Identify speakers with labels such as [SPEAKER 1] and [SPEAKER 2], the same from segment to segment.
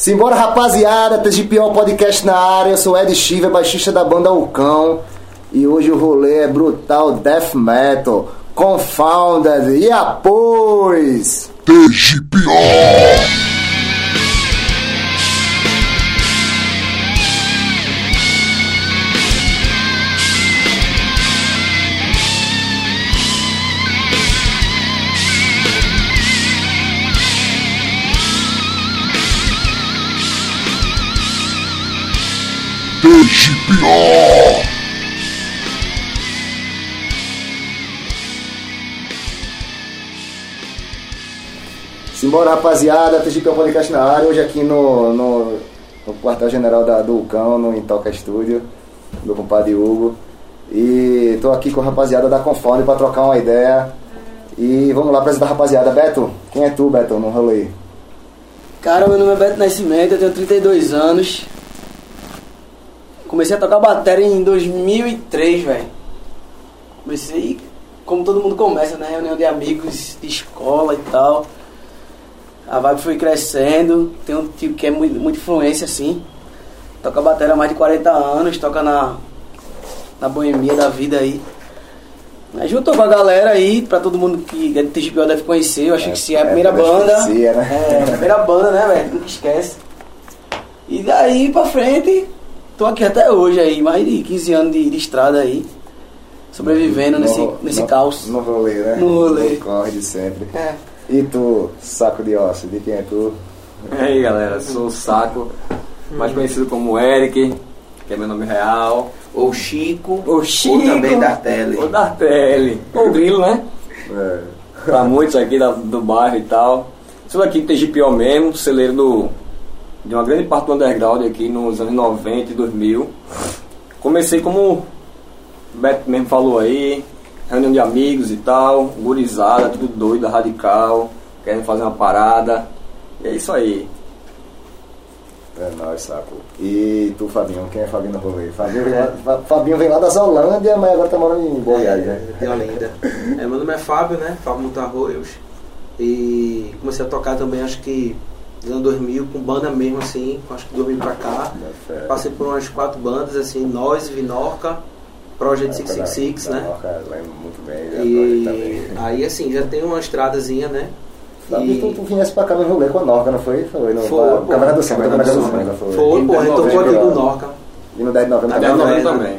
[SPEAKER 1] Simbora, rapaziada, TGPO Podcast na área. Eu sou Ed Chiva, baixista da banda Ulcão. E hoje o rolê é brutal death metal. Confounded e após.
[SPEAKER 2] TGPO!
[SPEAKER 1] Simbora, rapaziada, TGPO Podcast na área. Hoje aqui no, no, no quartel-general do Ulcão, no Intoca Studio, do compadre Hugo. E tô aqui com a rapaziada da Confound pra trocar uma ideia. E vamos lá apresentar a rapaziada. Beto, quem é tu, Beto, no rolê?
[SPEAKER 3] Cara, meu nome é Beto Nascimento, eu tenho 32 anos. Comecei a tocar bateria em 2003, velho. Comecei como todo mundo começa, né? Reunião de amigos de escola e tal. A vibe foi crescendo. Tem um tio que é muito, muita influência, assim. Toca bateria há mais de 40 anos, toca na, na boemia da vida aí. Aí juntou com a galera aí, pra todo mundo que é de TGPO deve conhecer. Eu acho
[SPEAKER 1] É,
[SPEAKER 3] que se é a primeira banda.
[SPEAKER 1] conhecer, né?
[SPEAKER 3] É, a primeira banda, né, velho? Nunca esquece. E daí pra frente, tô aqui até hoje aí, mais de 15 anos de, de estrada aí. Sobrevivendo
[SPEAKER 1] No-
[SPEAKER 3] nesse, nesse
[SPEAKER 1] no-
[SPEAKER 3] caos.
[SPEAKER 1] No rolê, né?
[SPEAKER 3] No rolê.
[SPEAKER 1] No corre de sempre.
[SPEAKER 3] É.
[SPEAKER 1] E tu, saco de osso, de quem é tu?
[SPEAKER 4] E aí galera, sou o Saco, mais conhecido como Eric, que é meu nome real.
[SPEAKER 5] Ou Chico,
[SPEAKER 4] O Chico.
[SPEAKER 5] ou também Dartelli.
[SPEAKER 4] O Dartelli. O Grilo, né?
[SPEAKER 1] É.
[SPEAKER 4] Pra muitos aqui da- do bairro e tal. Sou aqui do TGPO mesmo, celeiro do, de uma grande parte do underground aqui nos anos 90 e 2000. Comecei como o Beto mesmo falou aí, reunião de amigos e tal, gurizada, tudo doido, radical, querendo fazer uma parada. E é isso aí.
[SPEAKER 1] É nóis, saco. E tu, Fabinho, quem é Fabinho no rolê? Fabinho vem lá, Fa- Fabinho vem lá das Holândia, mas agora tá morando em Goiás, né?
[SPEAKER 5] de Olinda. É, meu nome é Fábio, né? Fábio Montarroios. E comecei a tocar também, acho que nos anos 2000, com banda mesmo, assim, acho que 2000 pra cá.
[SPEAKER 1] É,
[SPEAKER 5] Passei por umas quatro bandas, assim, Nós, Vinorca, Project 666,
[SPEAKER 1] Da-
[SPEAKER 5] né?
[SPEAKER 1] Noca, lembro muito bem, e... também.
[SPEAKER 5] E aí, assim, já tem uma estradazinha, né?
[SPEAKER 1] Fabinho, tu, tu viesse pra cá no rolê com a Norca, não foi? Foi, no
[SPEAKER 5] Foi, pô.
[SPEAKER 1] Câmara do Samba,
[SPEAKER 4] Câmara do Samba.
[SPEAKER 1] Foi.
[SPEAKER 5] Foi, pô, a gente tocou aqui no
[SPEAKER 1] Norca. E no 10 de novembro
[SPEAKER 4] Na
[SPEAKER 1] também?
[SPEAKER 4] 10 de novembro também.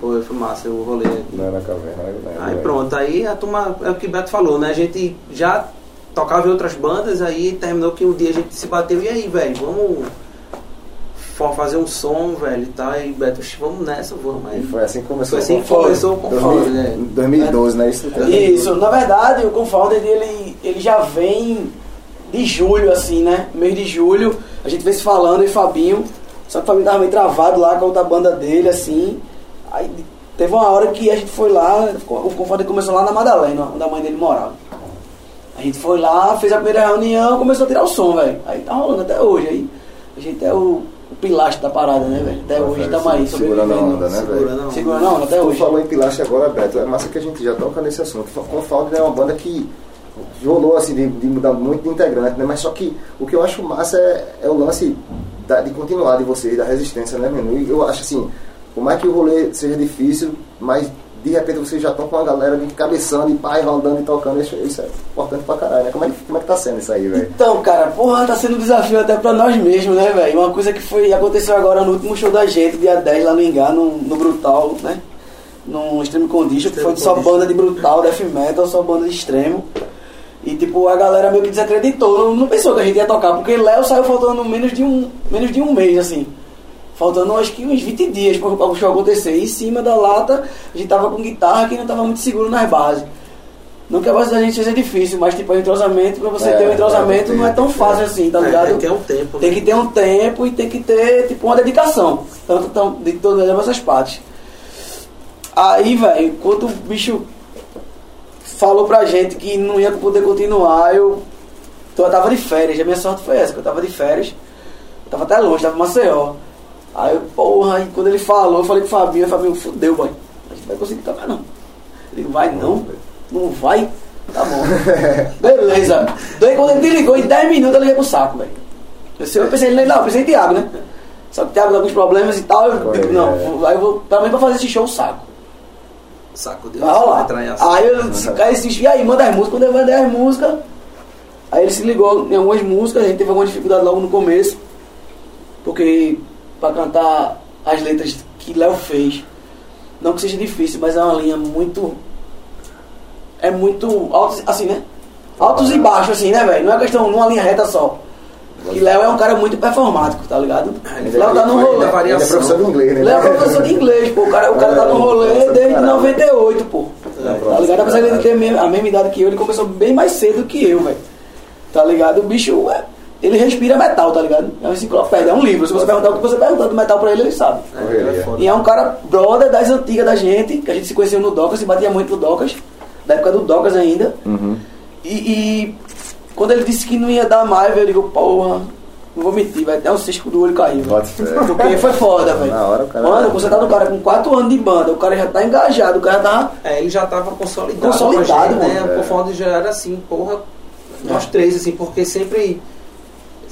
[SPEAKER 5] Foi, foi massa o rolê.
[SPEAKER 1] Não é na caverna, né?
[SPEAKER 5] Aí pronto, aí a turma, é o que o Beto falou, né? A gente já tocava em outras bandas, aí terminou que um dia a gente se bateu, e aí, velho, vamos fa- fazer um som, velho, e tal, e Beto, "Oxe, vamos nessa, vamos.
[SPEAKER 1] E
[SPEAKER 5] Aí,
[SPEAKER 1] foi assim que começou.
[SPEAKER 5] foi assim que começou o Confound, né?
[SPEAKER 1] 2012, né? Isso,
[SPEAKER 3] Isso, na verdade, o Confounded ele, ele já vem de julho, assim, né? Mês de julho, a gente vem se falando, e Fabinho, só que o Fabinho tava meio travado lá com a outra banda dele, assim. Aí teve uma hora que a gente foi lá, o Confounded começou lá na Madalena, onde a mãe dele morava. A gente foi lá, fez a primeira reunião, começou a tirar o som, velho. Aí tá rolando até hoje. Aí a gente é o, o pilastre da parada, né, velho? Até hoje estamos aí,
[SPEAKER 1] Segurando a
[SPEAKER 3] sobrevivendo.
[SPEAKER 1] onda, né, velho?
[SPEAKER 5] Segurando a onda.
[SPEAKER 3] Segurando a onda até
[SPEAKER 1] Tu
[SPEAKER 3] hoje.
[SPEAKER 1] falou em Pilastre agora, Beto. É massa que a gente já toca nesse assunto. Confound é uma banda que rolou assim de, de mudar muito de integrante, né? Mas só que o que eu acho massa é, é o lance da- de continuar de vocês, da resistência, né? E eu acho assim, por mais que o rolê seja difícil, mas de repente vocês já estão com a galera de cabeçando e pai rodando e tocando. Isso, isso é importante pra caralho, né? Como é, que- como é que tá sendo isso aí, velho?
[SPEAKER 3] Então, cara, porra, tá sendo um desafio até pra nós mesmos, né, velho? Uma coisa que foi aconteceu agora no último show da gente, dia 10 lá no Engá, no, no Brutal, né? No Extreme Condition, que foi só banda de brutal, death metal, só banda de extremo. E tipo, a galera meio que desacreditou, não, não pensou que a gente ia tocar, porque Léo saiu faltando menos de um, menos de um mês, assim. Faltando acho que uns 20 dias para o show acontecer. E em cima da lata, a gente tava com guitarra que não tava muito seguro nas bases. Não que a base da gente seja difícil, mas tipo, o entrosamento, pra você
[SPEAKER 1] É,
[SPEAKER 3] ter um entrosamento
[SPEAKER 1] é,
[SPEAKER 3] não é tão fácil assim, tá
[SPEAKER 5] É,
[SPEAKER 3] ligado?
[SPEAKER 5] tem que ter um tempo,
[SPEAKER 3] Tem
[SPEAKER 5] né?
[SPEAKER 3] que ter um tempo e tem que ter, tipo, uma dedicação. Tanto, tanto de todas essas partes. Aí, velho, quando o bicho falou pra gente que não ia poder continuar, eu, então, eu tava de férias. A minha sorte foi essa, que eu tava de férias. Eu tava até longe, tava em Maceió. Aí porra, aí quando ele falou, eu falei com o Fabinho, Fabinho, fudeu, boy. A gente vai conseguir tocar não. Ele vai não, não vai. Tá bom. Beleza. Daí quando ele me ligou, em 10 minutos eu liguei pro saco, velho. Eu, sei, eu pensei, não, eu pensei em Thiago, né? Só que o Thiago tem alguns problemas e tal. Eu,
[SPEAKER 1] Correria,
[SPEAKER 3] não, aí eu vou, também pra fazer esse show, saco.
[SPEAKER 5] Saco de
[SPEAKER 3] Vai rolar. Aí eu disse, cara, esse, e aí, manda as músicas. Quando eu mandei as músicas, aí ele se ligou em algumas músicas, a gente teve alguma dificuldade logo no começo, porque pra cantar as letras que Léo fez, não que seja difícil, mas é uma linha muito. É muito alto, assim, né? Altos e baixos, assim, né, velho? Não é questão numa linha reta só. Que Léo é um cara muito performático, tá ligado?
[SPEAKER 1] Ainda
[SPEAKER 3] Léo tá no
[SPEAKER 1] ele-
[SPEAKER 3] rolê.
[SPEAKER 1] Ele é professor de inglês, né?
[SPEAKER 3] Léo é professor de inglês, pô. O cara, o cara tá no rolê
[SPEAKER 1] É,
[SPEAKER 3] desde
[SPEAKER 1] caralho.
[SPEAKER 3] 98, pô.
[SPEAKER 1] É,
[SPEAKER 3] Tá ligado? Apesar de ele ter a mesma- a mesma idade que eu, ele começou bem mais cedo que eu, velho. Tá ligado? O bicho, é, ele respira metal, tá ligado? É uma enciclopédia, é um livro. Se você perguntar o que você perguntar do metal pra ele, ele sabe.
[SPEAKER 5] É, é foda.
[SPEAKER 3] E é um cara brother das antigas da gente, que a gente se conheceu no Docas, se batia muito no Docas, da época do Docas ainda. E, e quando ele disse que não ia dar mais, velho, eu digo, porra, não vou mentir, vai até o cisco do olho cair. Porque foi foda, velho.
[SPEAKER 1] Na hora o cara-
[SPEAKER 3] Mano, você tá no cara com 4 anos de banda, o cara já tá engajado, o cara tá.
[SPEAKER 5] É, ele já tava consolidado.
[SPEAKER 3] Consolidado,
[SPEAKER 5] gente,
[SPEAKER 3] mano.
[SPEAKER 5] né? O Confound já era assim, porra, nós
[SPEAKER 3] É.
[SPEAKER 5] três, assim, porque sempre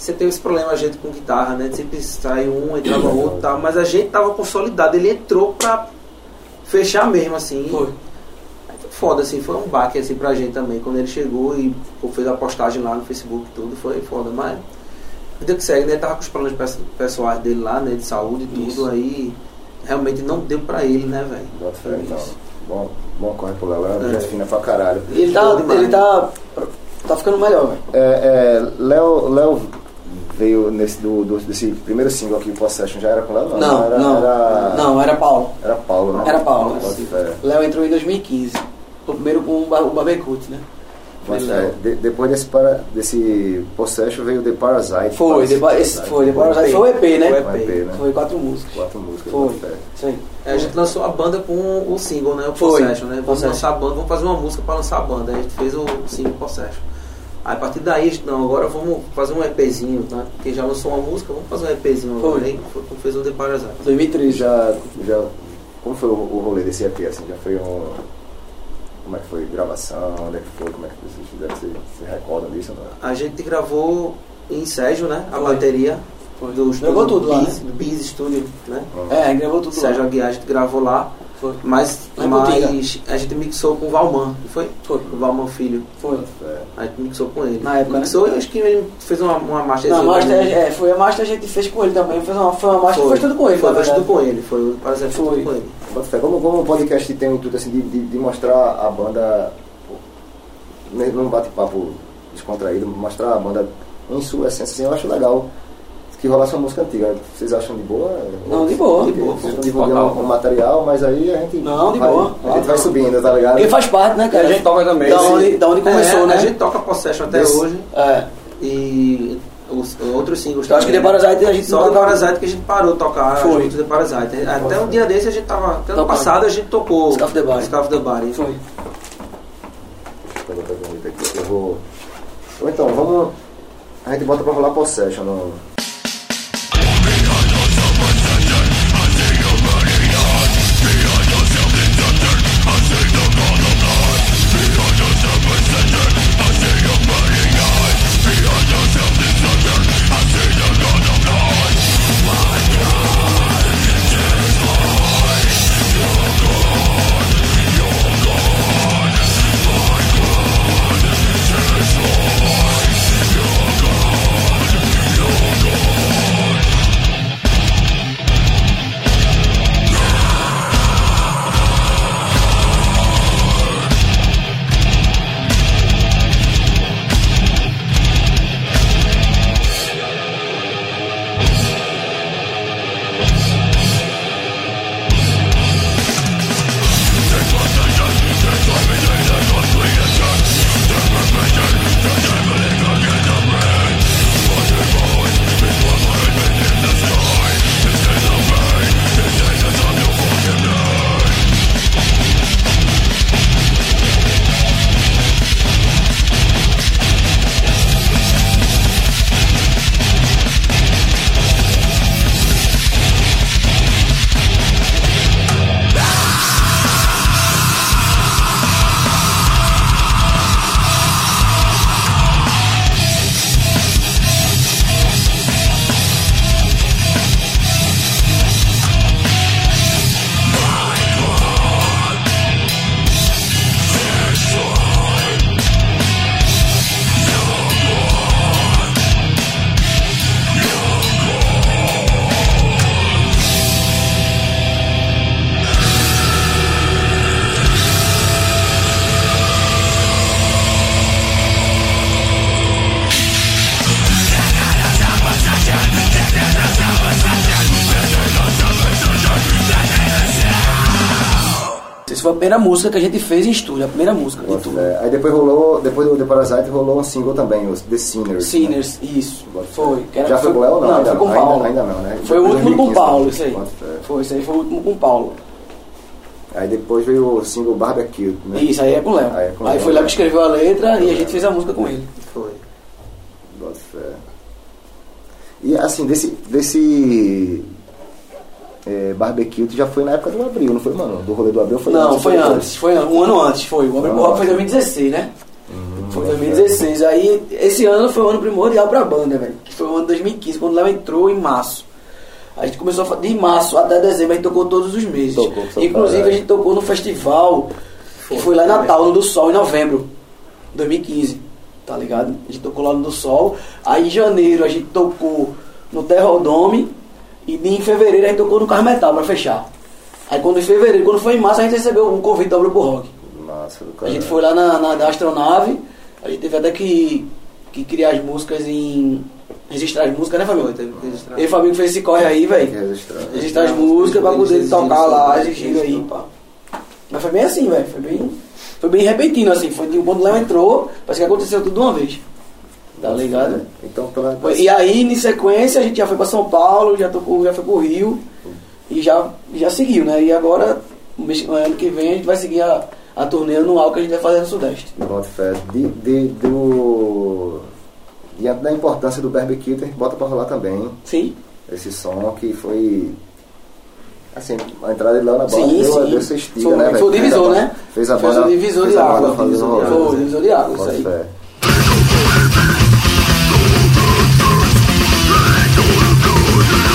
[SPEAKER 5] você teve esse problema, a gente com guitarra, né? Sempre saiu um, entrava outro e tal, mas a gente tava consolidado, ele entrou pra fechar mesmo, assim.
[SPEAKER 3] Foi.
[SPEAKER 5] Aí foi foda, assim, foi um baque assim pra gente também. Quando ele chegou e fez a postagem lá no Facebook e tudo, foi foda, mas. Vida que segue, né? Ele tava com os problemas pesso- pessoais dele lá, né? De saúde e tudo,
[SPEAKER 3] Isso.
[SPEAKER 5] aí realmente não deu pra ele, né, velho?
[SPEAKER 1] Bota fé, então. Bom, bom corre pro Léo. É gente fina pra caralho.
[SPEAKER 3] E ele tá, ele tá, tá ficando melhor, velho.
[SPEAKER 1] É, é, Léo, Léo veio nesse, do, do- desse primeiro single aqui, o Possession, já era com Léo?
[SPEAKER 3] Não,
[SPEAKER 1] era,
[SPEAKER 3] não,
[SPEAKER 1] Era,
[SPEAKER 3] não, era Paulo.
[SPEAKER 1] era Paulo, né?
[SPEAKER 3] Era Paulo.
[SPEAKER 1] Bota fé.
[SPEAKER 3] Léo entrou em 2015. O primeiro com o Ba- o Babecut, né? Foi
[SPEAKER 1] fé.
[SPEAKER 3] Léo.
[SPEAKER 1] De- depois desse, para, desse Possession veio The Parasite.
[SPEAKER 3] Foi,
[SPEAKER 1] Parasite,
[SPEAKER 3] depois, esse foi, depois foi o EP, né?
[SPEAKER 5] Foi
[SPEAKER 1] EP, né?
[SPEAKER 3] Foi quatro músicas.
[SPEAKER 1] Quatro músicas.
[SPEAKER 3] Foi. Isso aí.
[SPEAKER 5] É, a gente lançou a banda com o single, né? O
[SPEAKER 3] Foi.
[SPEAKER 5] Possession, né? Vamos
[SPEAKER 3] Possession.
[SPEAKER 5] lançar a banda, vamos fazer uma música pra lançar a banda. A gente fez o single Possession. Aí a partir daí, não, agora vamos fazer um EPzinho, né? Porque já lançou uma música, vamos fazer um EPzinho agora. Aí foi quando fez o The Parasite.
[SPEAKER 3] 2013.
[SPEAKER 1] Já, já, como foi o, o rolê desse EP, assim? Já foi um... Como é que foi? Gravação? Onde é que foi? Como é que vocês fizeram? Vocês se recordam disso? Não?
[SPEAKER 5] A gente gravou em Sérgio, né? A
[SPEAKER 3] Foi.
[SPEAKER 5] bateria. Do
[SPEAKER 3] Gravou tudo lá,
[SPEAKER 5] Biz,
[SPEAKER 3] né?
[SPEAKER 5] do Biz Studio, né?
[SPEAKER 3] É, gravou tudo
[SPEAKER 5] Sérgio
[SPEAKER 3] lá.
[SPEAKER 5] Aguiar, a gente gravou lá.
[SPEAKER 3] Foi.
[SPEAKER 5] Mas, mas a gente mixou com o Valman, não foi?
[SPEAKER 3] Foi.
[SPEAKER 5] O Valman Filho.
[SPEAKER 3] Foi.
[SPEAKER 5] A gente mixou com ele.
[SPEAKER 3] Na época, né?
[SPEAKER 5] Mixou e acho que ele fez uma, uma marcha
[SPEAKER 3] Não, a master, é, foi a master a gente fez com ele também. Fez uma, foi uma master,
[SPEAKER 5] Foi,
[SPEAKER 3] fez tudo com ele,
[SPEAKER 5] Foi, fez tudo com ele. Foi, o Parasite foi
[SPEAKER 3] Foi.
[SPEAKER 5] tudo com ele.
[SPEAKER 1] Bota fé. Como, como o podcast tem um intuito assim, de, de, de mostrar a banda ne- num bate-papo descontraído, mostrar a banda em sua essência, assim, eu acho legal que rolasse uma música antiga. Vocês acham de boa?
[SPEAKER 3] Não, de boa. De boa.
[SPEAKER 1] Vocês o material, mas aí a gente.
[SPEAKER 3] Não, de
[SPEAKER 1] vai,
[SPEAKER 3] boa.
[SPEAKER 1] A gente vai subindo, tá ligado?
[SPEAKER 3] Ele faz parte, né, cara?
[SPEAKER 4] E a gente toca também,
[SPEAKER 3] Da onde, da onde começou,
[SPEAKER 5] É,
[SPEAKER 3] né?
[SPEAKER 5] A gente toca Possession até
[SPEAKER 1] Desse-
[SPEAKER 5] hoje.
[SPEAKER 3] É.
[SPEAKER 5] E os outros singles
[SPEAKER 3] Eu acho que The. Parasite a gente
[SPEAKER 5] Só
[SPEAKER 3] tocava-
[SPEAKER 5] Parasite que a gente parou de tocar
[SPEAKER 3] Foi.
[SPEAKER 5] junto do The Parasite. Até um dia desse a gente tava. Até ano passado a gente tocou
[SPEAKER 3] Scarf the Body.
[SPEAKER 5] Scarf the Body.
[SPEAKER 3] Foi.
[SPEAKER 1] Eu vou. Ou então, vamos. A gente bota pra rolar Possession no.
[SPEAKER 3] Foi a primeira música que a gente fez em estúdio, a primeira música de tudo.
[SPEAKER 1] Aí depois rolou, depois do The Parasite rolou um single também, os The Sinners.
[SPEAKER 3] Sinners, isso.
[SPEAKER 1] Bota fé.
[SPEAKER 3] Foi. era-
[SPEAKER 1] Já foi com o Léo ou não?
[SPEAKER 3] Não,
[SPEAKER 1] Ainda
[SPEAKER 3] foi com Paulo.
[SPEAKER 1] ainda- ainda não, né?
[SPEAKER 3] Foi o último com o
[SPEAKER 1] 2015,
[SPEAKER 3] Paulo,
[SPEAKER 1] né?
[SPEAKER 3] isso aí. Foi, isso aí foi o último com o Paulo.
[SPEAKER 1] Aí depois veio o single Barbecue, né?
[SPEAKER 3] Isso, aí é com o Léo.
[SPEAKER 1] Aí é com
[SPEAKER 3] Aí
[SPEAKER 1] Léo.
[SPEAKER 3] foi Léo que escreveu a letra e a gente fez a música com ele.
[SPEAKER 5] Foi.
[SPEAKER 1] Bota fé. E assim, desse. desse é, barbecue tu já foi na época do Abril, não foi, mano? Do rolê do Abril foi
[SPEAKER 3] Não,
[SPEAKER 1] antes,
[SPEAKER 3] foi
[SPEAKER 1] depois?
[SPEAKER 3] antes, foi um ano antes, foi. O Rock foi em
[SPEAKER 1] sim.
[SPEAKER 3] 2016, né?
[SPEAKER 1] Hum,
[SPEAKER 3] Foi
[SPEAKER 1] bota
[SPEAKER 3] 2016. Aí, esse ano foi o ano primordial pra banda, velho. Que foi o ano de 2015, quando o Léo entrou em março. A gente começou a de março até dezembro, a gente tocou todos os meses.
[SPEAKER 1] Tocou,
[SPEAKER 3] Inclusive,
[SPEAKER 1] é.
[SPEAKER 3] a gente tocou no festival, que foi lá em Natal, no do Sol, em novembro de 2015. Tá ligado? A gente tocou lá no do Sol. Aí, em janeiro, a gente tocou no Terrodome. E em fevereiro, a gente tocou no Carro Metal pra fechar. Aí, quando em fevereiro, quando foi em março, a gente recebeu um convite do Abre pro Rock.
[SPEAKER 1] Massa do
[SPEAKER 3] A
[SPEAKER 1] caralho.
[SPEAKER 3] gente foi lá na, na, na astronave, a gente teve até que, que criar as músicas em. registrar as músicas, né, Fabio?
[SPEAKER 5] teve registrar.
[SPEAKER 3] E o Fabinho fez esse corre aí, velho.
[SPEAKER 1] registrar.
[SPEAKER 3] Registrar as músicas pra poder tocar lá,
[SPEAKER 5] eles
[SPEAKER 3] exigiram aí, pá. Mas foi bem assim, velho. Foi bem. Foi bem repentino, assim. Foi de o Léo entrou, parece que aconteceu tudo de uma vez. Tá ligado?
[SPEAKER 1] Então, pela.
[SPEAKER 3] E aí, em sequência, a gente já foi pra São Paulo, já, tocou, já foi pro Rio e já, já seguiu, né? E agora, ano que vem, a gente vai seguir a, a turnê anual que a gente vai fazer no Sudeste.
[SPEAKER 1] Bota fé. De, de, do. Diante da importância do barbecue, a gente bota pra rolar também
[SPEAKER 3] Sim.
[SPEAKER 1] esse som que foi. Assim, a entrada dele lá na
[SPEAKER 3] Sim,
[SPEAKER 1] deu,
[SPEAKER 3] sim.
[SPEAKER 1] deu essa estiga,
[SPEAKER 3] Foi-
[SPEAKER 1] né?
[SPEAKER 3] foi o divisor, né?
[SPEAKER 1] Fez a
[SPEAKER 3] Fez
[SPEAKER 1] banda.
[SPEAKER 3] o divisor de água, de. Foi o divisor de água, isso
[SPEAKER 1] Bota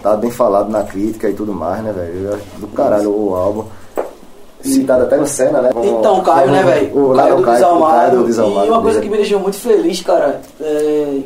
[SPEAKER 1] cotado, bem falado na crítica e tudo mais, né, velho? Do caralho o álbum. Citado até no Senna, né? Como-
[SPEAKER 3] Então, Caio,
[SPEAKER 1] como-
[SPEAKER 3] né, velho?
[SPEAKER 1] O
[SPEAKER 3] O Caio do
[SPEAKER 1] Caio,
[SPEAKER 3] Desalmado.
[SPEAKER 1] Caio do Desalmado.
[SPEAKER 3] E uma coisa que me deixou muito feliz, cara, é,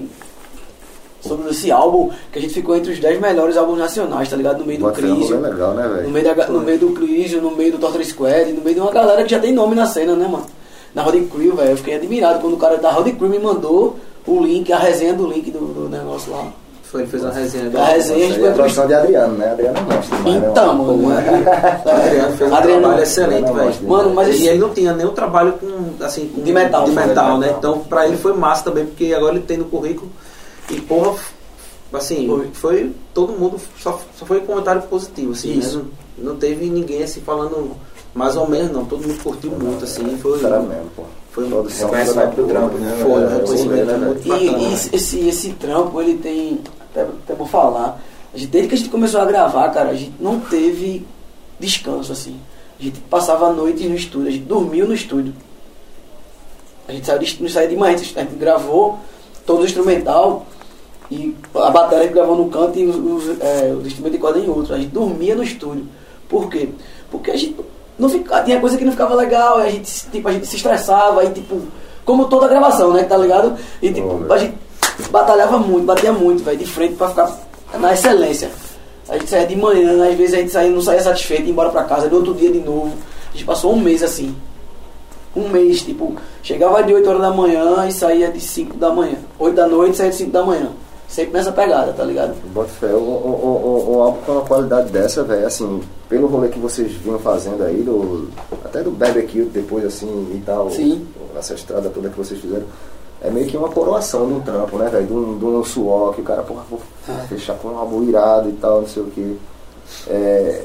[SPEAKER 3] sobre esse álbum, que a gente ficou entre os 10 melhores álbuns nacionais, tá ligado? No meio do
[SPEAKER 1] fé, é legal, né,
[SPEAKER 3] No
[SPEAKER 1] velho?
[SPEAKER 3] meio, da, no meio do Crisium, no meio do Torture Squad, no meio de uma galera que já tem nome na cena, né, mano? Na Road Crew, velho. Eu fiquei admirado quando o cara da Road Crew me mandou o link, a resenha do link do, do negócio lá.
[SPEAKER 5] Foi, ele fez uma resenha.
[SPEAKER 3] A resenha, a
[SPEAKER 1] é a produção de Adriano, né? Adriano é monstro né?
[SPEAKER 3] Então, mano.
[SPEAKER 5] Adriano fez um
[SPEAKER 3] Adriano-
[SPEAKER 5] trabalho excelente, velho.
[SPEAKER 3] Mano, mas
[SPEAKER 5] e ele não tinha nenhum trabalho com, assim, com-
[SPEAKER 3] De metal.
[SPEAKER 5] de metal, né?
[SPEAKER 1] metal.
[SPEAKER 5] Então, pra ele foi massa também, porque agora ele tem no currículo. E, porra, assim,
[SPEAKER 3] Foi.
[SPEAKER 5] foi, todo mundo, só, só foi comentário positivo, assim,
[SPEAKER 3] Isso.
[SPEAKER 5] né? Não, não teve ninguém, assim, falando mais ou menos, não. Todo mundo curtiu muito, assim, foi...
[SPEAKER 1] Cara mesmo, pô.
[SPEAKER 5] Foi
[SPEAKER 1] produção.
[SPEAKER 6] Reconhecimento do trampo, né?
[SPEAKER 5] Foi,
[SPEAKER 1] É,
[SPEAKER 5] reconhecimento
[SPEAKER 1] né,
[SPEAKER 5] muito
[SPEAKER 3] E,
[SPEAKER 5] bacana.
[SPEAKER 3] e
[SPEAKER 5] né?
[SPEAKER 3] esse, esse trampo, ele tem. Até, até vou falar. A gente, desde que a gente começou a gravar, cara, a gente não teve descanso, assim. A gente passava a noite no estúdio, a gente dormiu no estúdio. A gente saiu de, não saía de manhã, a gente gravou todo o instrumental e a bateria gravou no canto e os, os, é, os instrumentos de corda em outro. A gente dormia no estúdio. Por quê? Porque a gente não ficava, tinha coisa que não ficava legal, e a gente, tipo, a gente se estressava, aí tipo, como toda gravação, né, tá ligado? E tipo, a gente batalhava muito, batia muito, velho, de frente pra ficar na excelência. A gente saía de manhã, às vezes a gente saía, não saía satisfeito, ia embora pra casa, no outro dia de novo. A gente passou um mês assim. Um mês, tipo, chegava de 8 horas da manhã e saía de 5 da manhã. 8 da noite e saía de 5 da manhã. Sempre nessa pegada, tá ligado?
[SPEAKER 1] Bota fé, um, um, um, um álbum com uma qualidade dessa, velho, assim, pelo rolê que vocês vinham fazendo aí, do, até do barbecue depois, assim, e tal,
[SPEAKER 3] Sim.
[SPEAKER 1] essa estrada toda que vocês fizeram, é meio que uma coroação de um trampo, né, velho, de um, de um suor, que o cara, porra, vou fechar com um álbum irado e tal, não sei o que. É,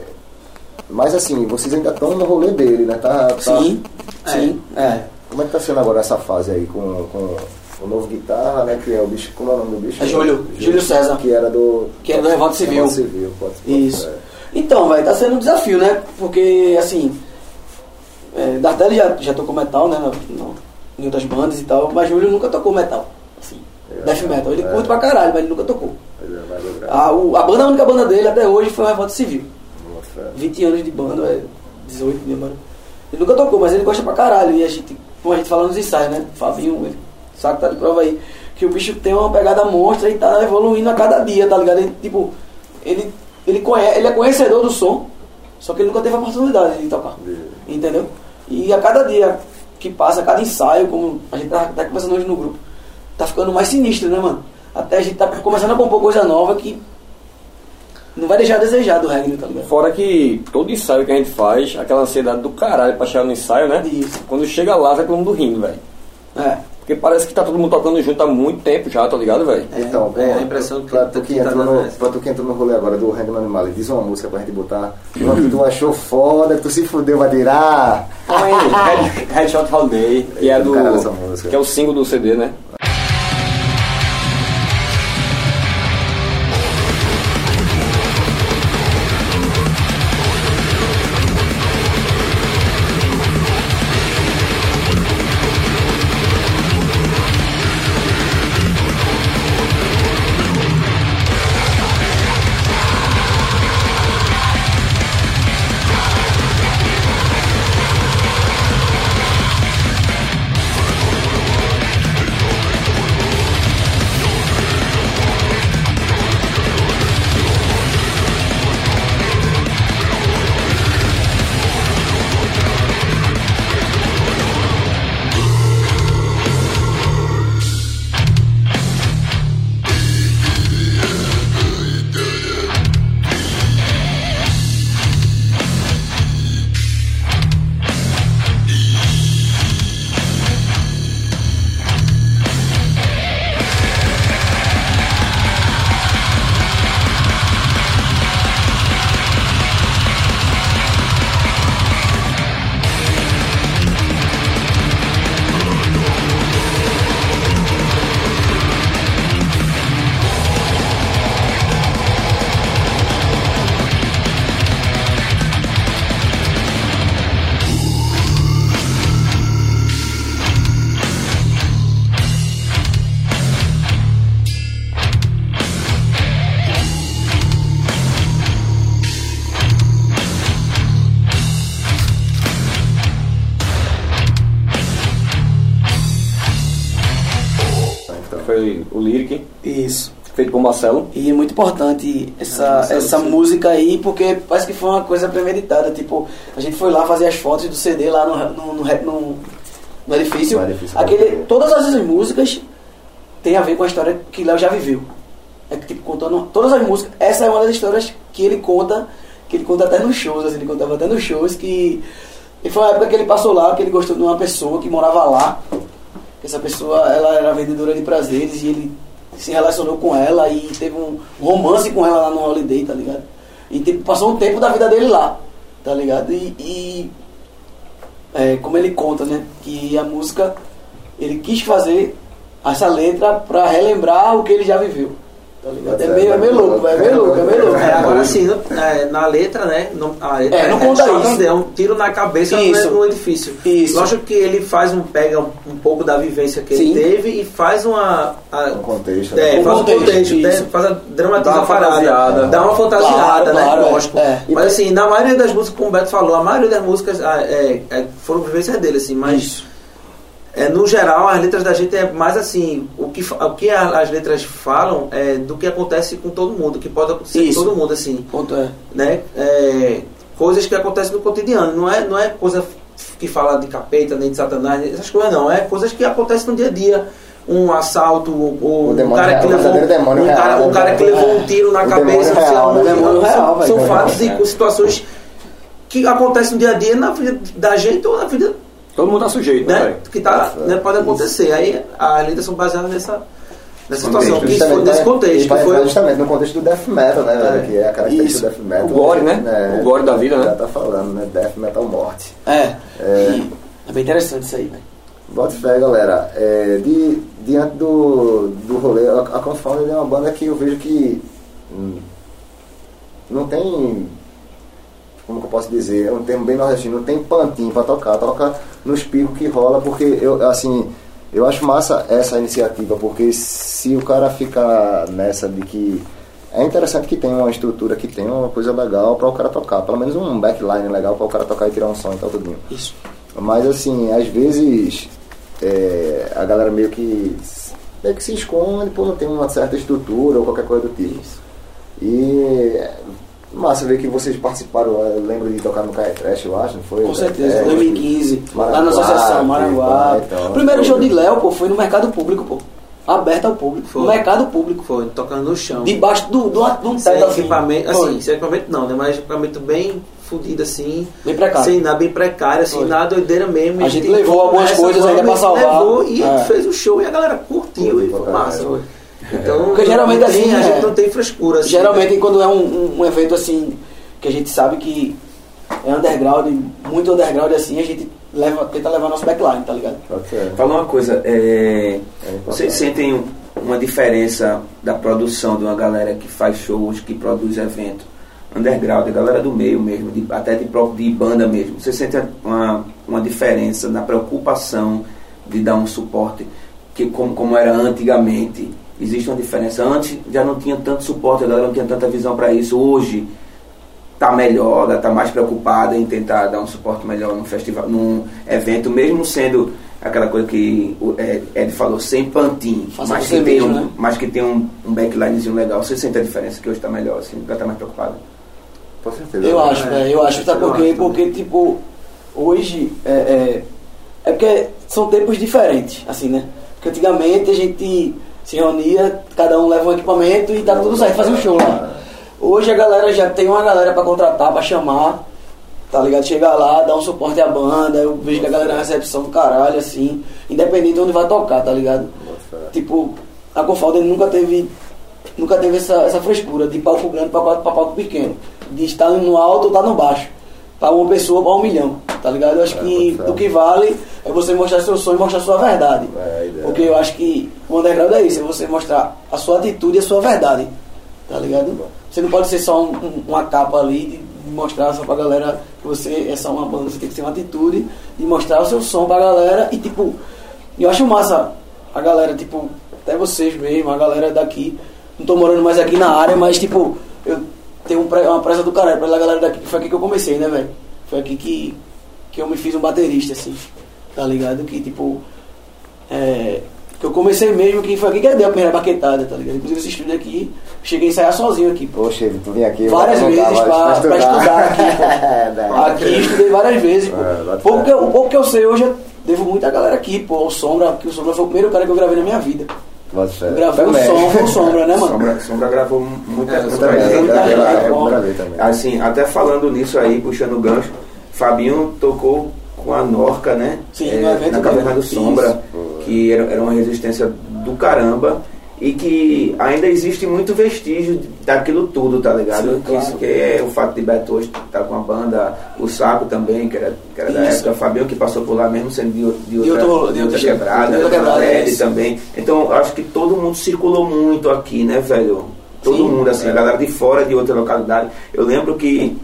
[SPEAKER 1] mas assim, vocês ainda estão no rolê dele, né, tá, tá-
[SPEAKER 3] Sim, sim, é.
[SPEAKER 1] Como é que tá sendo agora essa fase aí com, com o novo guitarra, né? Que é o bicho. Como é o nome do bicho?
[SPEAKER 3] É Júlio, Júlio César.
[SPEAKER 1] Que era do.
[SPEAKER 3] Que era do Revolta Civil.
[SPEAKER 1] Revolta Civil, pode
[SPEAKER 3] Isso.
[SPEAKER 1] é.
[SPEAKER 3] Então, velho, tá sendo um desafio, né? Porque, assim, é, Dardelli já, já tocou metal, né? No- em outras bandas e tal, mas Júlio nunca tocou metal. Assim,
[SPEAKER 1] É,
[SPEAKER 3] death metal. Ele
[SPEAKER 1] é.
[SPEAKER 3] curte pra caralho, mas ele nunca tocou.
[SPEAKER 1] É.
[SPEAKER 3] A, o- a banda, a única banda dele até hoje foi o Revolta Civil.
[SPEAKER 1] Fé.
[SPEAKER 3] 20 anos de banda, é 18 mesmo. mano. Ele nunca tocou, mas ele gosta pra caralho. E a gente, como a gente fala nos ensaios, né? Fabinho, ele sabe que tá de prova aí. Que o bicho tem uma pegada monstra e tá evoluindo a cada dia, tá ligado? Ele, tipo, ele, ele, conhece, ele é conhecedor do som, só que ele nunca teve a oportunidade de tocar. Entendeu? E a cada dia que passa, cada ensaio, como a gente tá, tá conversando hoje no grupo, tá ficando mais sinistro, né, mano? Até a gente tá começando a compor coisa nova que não vai deixar a desejar do reggae, tá ligado?
[SPEAKER 4] Fora que todo ensaio que a gente faz, aquela ansiedade do caralho pra chegar no ensaio, né?
[SPEAKER 3] Isso.
[SPEAKER 4] Quando chega lá, vai todo mundo rindo, velho.
[SPEAKER 3] É.
[SPEAKER 4] Porque parece que tá todo mundo tocando junto há muito tempo já, tá ligado, velho?
[SPEAKER 1] Então,
[SPEAKER 5] é,
[SPEAKER 1] pô,
[SPEAKER 5] a impressão que-
[SPEAKER 1] pra tu que,
[SPEAKER 5] que tá
[SPEAKER 1] entrou no, pra tu que entrou no rolê agora do Reino Animal, diz uma música pra gente botar. Uma que tu achou foda, que tu se fudeu, vai tirar.
[SPEAKER 4] Red, Headshot Holiday, que é do.
[SPEAKER 1] Caralho, essa música.
[SPEAKER 4] Que é o single do CD, né? Marcelo.
[SPEAKER 3] E é muito importante essa,
[SPEAKER 5] Marcelo,
[SPEAKER 3] essa música aí, porque parece que foi uma coisa premeditada. Tipo, a gente foi lá fazer as fotos do CD lá no, no, no, no- no edifício. Aquele, todas as músicas têm a ver com a história que Léo já viveu. É que, tipo, contando todas as músicas. Essa é uma das histórias que ele conta, que ele conta até nos shows, assim, ele contava até nos shows que. E foi uma época que ele passou lá, que ele gostou de uma pessoa que morava lá. Essa pessoa, ela era vendedora de prazeres e ele se relacionou com ela e teve um romance com ela lá no Holiday, tá ligado? E tipo, passou um tempo da vida dele lá, tá ligado? E, e é, como ele conta, né? Que a música, ele quis fazer essa letra pra relembrar o que ele já viveu. Tá? É meio, é meio louco, é meio louco, é meio louco.
[SPEAKER 5] É, agora sim, no- é, na letra, né? Não, a letra
[SPEAKER 3] É, não conta
[SPEAKER 5] só
[SPEAKER 3] isso.
[SPEAKER 5] É um tiro na cabeça no,
[SPEAKER 3] Isso.
[SPEAKER 5] no edifício.
[SPEAKER 3] Isso.
[SPEAKER 5] Lógico que ele faz um, pega um, um pouco da vivência que
[SPEAKER 3] Sim.
[SPEAKER 5] ele teve e faz uma. a-
[SPEAKER 1] Um contexto.
[SPEAKER 5] é,
[SPEAKER 1] né?
[SPEAKER 3] Um
[SPEAKER 5] faz um
[SPEAKER 3] contexto,
[SPEAKER 5] contexto, né, faz a dramatiza
[SPEAKER 4] Dá uma
[SPEAKER 5] a parada, dá uma fantasiada,
[SPEAKER 3] Claro,
[SPEAKER 5] né?
[SPEAKER 3] claro, é.
[SPEAKER 5] Lógico.
[SPEAKER 3] É.
[SPEAKER 5] Mas assim, na maioria das músicas, como o Beto falou, a maioria das músicas é, é, foram vivências dele, assim, mas.
[SPEAKER 3] Isso.
[SPEAKER 5] É, no geral, as letras da gente é mais assim, o que, o que as letras falam é do que acontece com todo mundo, que pode acontecer
[SPEAKER 3] Isso.
[SPEAKER 5] com todo mundo, assim,
[SPEAKER 3] Ponto é.
[SPEAKER 5] né? É, coisas que acontecem no cotidiano, não é, não é coisa que fala de capeta, nem de satanás, essas coisas não, é coisas que acontecem no dia a dia. Um assalto, ou
[SPEAKER 1] O
[SPEAKER 5] um cara que levou, um cara, um cara que levou um tiro na cabeça, sei lá, um-
[SPEAKER 1] né?
[SPEAKER 3] Demônio
[SPEAKER 5] são,
[SPEAKER 3] real,
[SPEAKER 5] são fatos e situações que acontecem no dia a dia na vida da gente ou na vida
[SPEAKER 4] Todo mundo tá sujeito, né,
[SPEAKER 5] né, que tá,
[SPEAKER 1] Isso,
[SPEAKER 5] né, pode acontecer. Aí as letras são baseadas nessa, nessa situação, que isso
[SPEAKER 1] Justamente,
[SPEAKER 5] foi nesse
[SPEAKER 1] né?
[SPEAKER 5] contexto.
[SPEAKER 1] Vai
[SPEAKER 5] foi,
[SPEAKER 1] justamente no contexto do death metal, né?
[SPEAKER 5] É.
[SPEAKER 1] Que é a característica
[SPEAKER 3] Isso.
[SPEAKER 1] do death metal.
[SPEAKER 4] O gore, né? O gore da vida, né?
[SPEAKER 1] Já tá falando, né? Death metal morte.
[SPEAKER 3] É.
[SPEAKER 1] É.
[SPEAKER 3] É bem interessante isso aí, velho.
[SPEAKER 1] Bota fé, galera. É, de, diante do, do rolê, a, a Confounded é uma banda que eu vejo que hum, não tem. Como que eu posso dizer? É um termo bem nordestino, não tem pantinho pra tocar, toca nos picos que rola, porque eu, assim, eu acho massa essa iniciativa, porque se o cara ficar nessa de que. É interessante que tem uma estrutura, que tem uma coisa legal para o cara tocar, pelo menos um backline legal para o cara tocar e tirar um som e tal, tudinho.
[SPEAKER 3] Isso.
[SPEAKER 1] Mas assim, às vezes é, a galera meio que meio que se esconde por não ter uma certa estrutura ou qualquer coisa do tipo. E é massa ver que vocês participaram, eu lembro de tocar no Caia Trash, eu acho, não foi?
[SPEAKER 3] Com certeza,
[SPEAKER 1] É,
[SPEAKER 3] 2015, lá na
[SPEAKER 1] Maranguá,
[SPEAKER 3] Associação Maranguá.
[SPEAKER 1] e tal.
[SPEAKER 3] o primeiro show de Léo, pô, foi no mercado público, pô. Aberto ao público.
[SPEAKER 5] Foi.
[SPEAKER 3] No mercado público.
[SPEAKER 5] foi tocando no chão.
[SPEAKER 3] Debaixo do, do, de um
[SPEAKER 5] sem
[SPEAKER 3] teto assim.
[SPEAKER 5] equipamento,
[SPEAKER 3] Foi.
[SPEAKER 5] assim, sem equipamento não, né? Mas equipamento bem fudido assim.
[SPEAKER 3] Bem precário.
[SPEAKER 5] Sem nada, bem precário, assim,
[SPEAKER 3] Foi.
[SPEAKER 5] na doideira mesmo.
[SPEAKER 3] A
[SPEAKER 5] E
[SPEAKER 3] gente
[SPEAKER 5] tem
[SPEAKER 3] levou algumas coisas ainda pra salvar.
[SPEAKER 5] Levou e
[SPEAKER 3] É.
[SPEAKER 5] fez o show e a galera curtiu e
[SPEAKER 1] Curtiu
[SPEAKER 5] foi massa.
[SPEAKER 1] caralho.
[SPEAKER 5] Então,
[SPEAKER 3] Porque geralmente
[SPEAKER 5] não tem-
[SPEAKER 3] assim,
[SPEAKER 5] a
[SPEAKER 3] é.
[SPEAKER 5] gente não tem frescura. Assim,
[SPEAKER 3] Geralmente quando é um, um- evento assim, que a gente sabe que é underground, muito underground assim, a gente leva, tenta levar nosso backline, tá ligado?
[SPEAKER 1] Ser.
[SPEAKER 6] Fala uma coisa, é,
[SPEAKER 1] É
[SPEAKER 6] vocês sentem um- uma diferença da produção de uma galera que faz shows, que produz evento, underground, a galera do meio mesmo, de- até de de banda mesmo. Vocês sentem uma, uma diferença na preocupação de dar um suporte que como, como era antigamente? Existe uma diferença. Antes já não tinha tanto suporte, a galera não tinha tanta visão para isso. Hoje tá melhor, ela tá mais preocupada em tentar dar um suporte melhor num festival, num evento, mesmo sendo aquela coisa que o Ed, Ed falou, sem pantinho,
[SPEAKER 3] Faça
[SPEAKER 6] mas que, tem
[SPEAKER 3] mesmo,
[SPEAKER 6] um,
[SPEAKER 3] né?
[SPEAKER 6] mas que tem um, um backlinezinho legal. Você sente a diferença que hoje tá melhor, assim, ela tá mais preocupada?
[SPEAKER 1] Com certeza.
[SPEAKER 3] Eu
[SPEAKER 1] né?
[SPEAKER 3] acho, eu acho, sabe
[SPEAKER 5] eu
[SPEAKER 3] por quê?
[SPEAKER 5] acho também.
[SPEAKER 3] Porque, tipo, hoje é, é, é porque são tempos diferentes, assim, né? Porque antigamente a gente se reunia, cada um leva um equipamento e tá tudo certo, fazia um show lá. Hoje a galera já tem uma galera pra contratar, pra chamar, tá ligado? Chegar lá, dar um suporte à banda, eu vejo que a galera é uma recepção do caralho, assim, independente de onde vai tocar, tá ligado? Tipo, a Confalda nunca teve nunca teve essa, essa frescura de palco grande pra, pra palco pequeno. De estar no alto ou estar no baixo. Pra uma pessoa, pra um milhão. Tá ligado? Eu acho
[SPEAKER 1] É,
[SPEAKER 3] que
[SPEAKER 1] pode ser.
[SPEAKER 3] o que vale é você mostrar seu sonho e mostrar sua verdade.
[SPEAKER 1] É.
[SPEAKER 3] Porque eu acho que o underground é isso, é você mostrar a sua atitude e a sua verdade. Tá ligado? Você não pode ser só um- um- uma capa ali de mostrar só pra galera que você é só uma banda, você tem que ter uma atitude de mostrar o seu som pra galera e tipo, eu acho massa a galera, tipo, até vocês mesmo, a galera daqui, não tô morando mais aqui na área, mas tipo, eu tenho um uma pressa do caralho pela galera daqui, que foi aqui que eu comecei, né, velho? Foi aqui que, que eu me fiz um baterista, assim, tá ligado? Que tipo, é, que eu comecei mesmo, que foi aqui que eu dei a primeira baquetada, tá ligado? Inclusive esse estúdio aqui, cheguei a ensaiar sozinho aqui, pô.
[SPEAKER 1] Poxa, tu vim aqui.
[SPEAKER 3] Várias vezes
[SPEAKER 1] tava
[SPEAKER 3] pra, pra estudar aqui, pô.
[SPEAKER 1] É, né?
[SPEAKER 3] Aqui estudei várias vezes, pô.
[SPEAKER 1] É,
[SPEAKER 3] Pouco que eu- o pouco que eu sei hoje, eu devo muita galera aqui, pô. O Sombra, que o Sombra foi o primeiro cara que eu gravei na minha vida.
[SPEAKER 1] Fé.
[SPEAKER 3] Gravou o som com sombra, né, mano?
[SPEAKER 6] Sombra, Sombra gravou muita,
[SPEAKER 5] É,
[SPEAKER 1] Também.
[SPEAKER 3] Muita
[SPEAKER 1] gravei
[SPEAKER 3] gente,
[SPEAKER 1] gravei também.
[SPEAKER 6] Assim, até falando nisso aí, puxando o gancho, Fabinho tocou com a Norca, né?
[SPEAKER 3] Sim,
[SPEAKER 6] É,
[SPEAKER 3] evento
[SPEAKER 6] na Caverna do. Sombra,
[SPEAKER 3] Isso.
[SPEAKER 6] que era, era uma resistência do caramba e que ainda existe muito vestígio daquilo tudo, tá ligado?
[SPEAKER 3] Sim,
[SPEAKER 6] que, isso
[SPEAKER 3] claro.
[SPEAKER 6] que é o fato de Beto hoje estar com a banda, o Saco também, que era, que era da
[SPEAKER 3] Isso.
[SPEAKER 6] época, Fabinho que passou por lá mesmo sendo de, o- de outra,
[SPEAKER 3] outro- de
[SPEAKER 6] outra quebrada,
[SPEAKER 3] de outra quebrada,
[SPEAKER 6] também. Então acho que todo mundo circulou muito aqui, né, velho? Todo
[SPEAKER 3] Sim.
[SPEAKER 6] mundo, assim, a galera de fora de outra localidade. Eu lembro que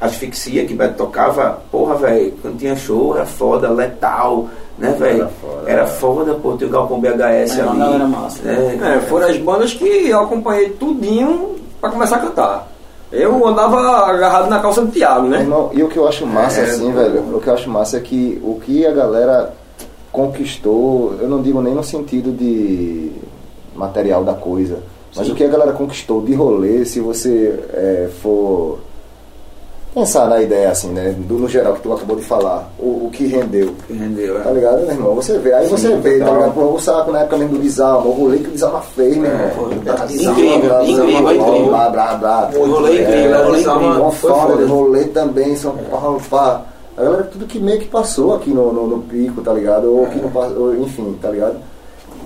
[SPEAKER 6] asfixia que Beto tocava, porra, velho, quando tinha show era foda, letal, né, velho?
[SPEAKER 1] Era foda.
[SPEAKER 6] Era foda, pô, ter o Galpão BHS
[SPEAKER 3] É,
[SPEAKER 6] ali.
[SPEAKER 3] galera massa.
[SPEAKER 6] né?
[SPEAKER 4] É, foram as bandas que eu acompanhei tudinho pra começar a cantar. Eu andava agarrado na calça do Thiago, né?
[SPEAKER 1] Irmão, e o que eu acho massa,
[SPEAKER 6] É,
[SPEAKER 1] assim,
[SPEAKER 6] pô.
[SPEAKER 1] velho, o que eu acho massa é que o que a galera conquistou, eu não digo nem no sentido de material da coisa, mas o que a galera conquistou de rolê, se você é, for pensar na ideia, assim, né, do, no geral que tu acabou de falar, o, o que rendeu.
[SPEAKER 6] Que rendeu,
[SPEAKER 1] Tá
[SPEAKER 6] é.
[SPEAKER 1] ligado, meu irmão? Você vê, aí você
[SPEAKER 6] Sim,
[SPEAKER 1] vê, tá ligado? Pô, o saco na época mesmo do Dizalma, o rolê que o Dizalma fez, meu irmão.
[SPEAKER 3] foi
[SPEAKER 1] Tá,
[SPEAKER 3] incrível,
[SPEAKER 1] Dizalma,
[SPEAKER 3] incrível, incrível.
[SPEAKER 1] Blá, blá, blá.
[SPEAKER 3] O rolê incrível,
[SPEAKER 1] É,
[SPEAKER 3] o rolê
[SPEAKER 5] Dizalma
[SPEAKER 3] incrível.
[SPEAKER 1] Bom
[SPEAKER 5] foi
[SPEAKER 1] foda
[SPEAKER 5] foda.
[SPEAKER 1] de rolê também, São Paulo, pá. A galera, tudo que meio que passou aqui no, no, no pico, tá ligado? Ou que não passou, ou, enfim, tá ligado?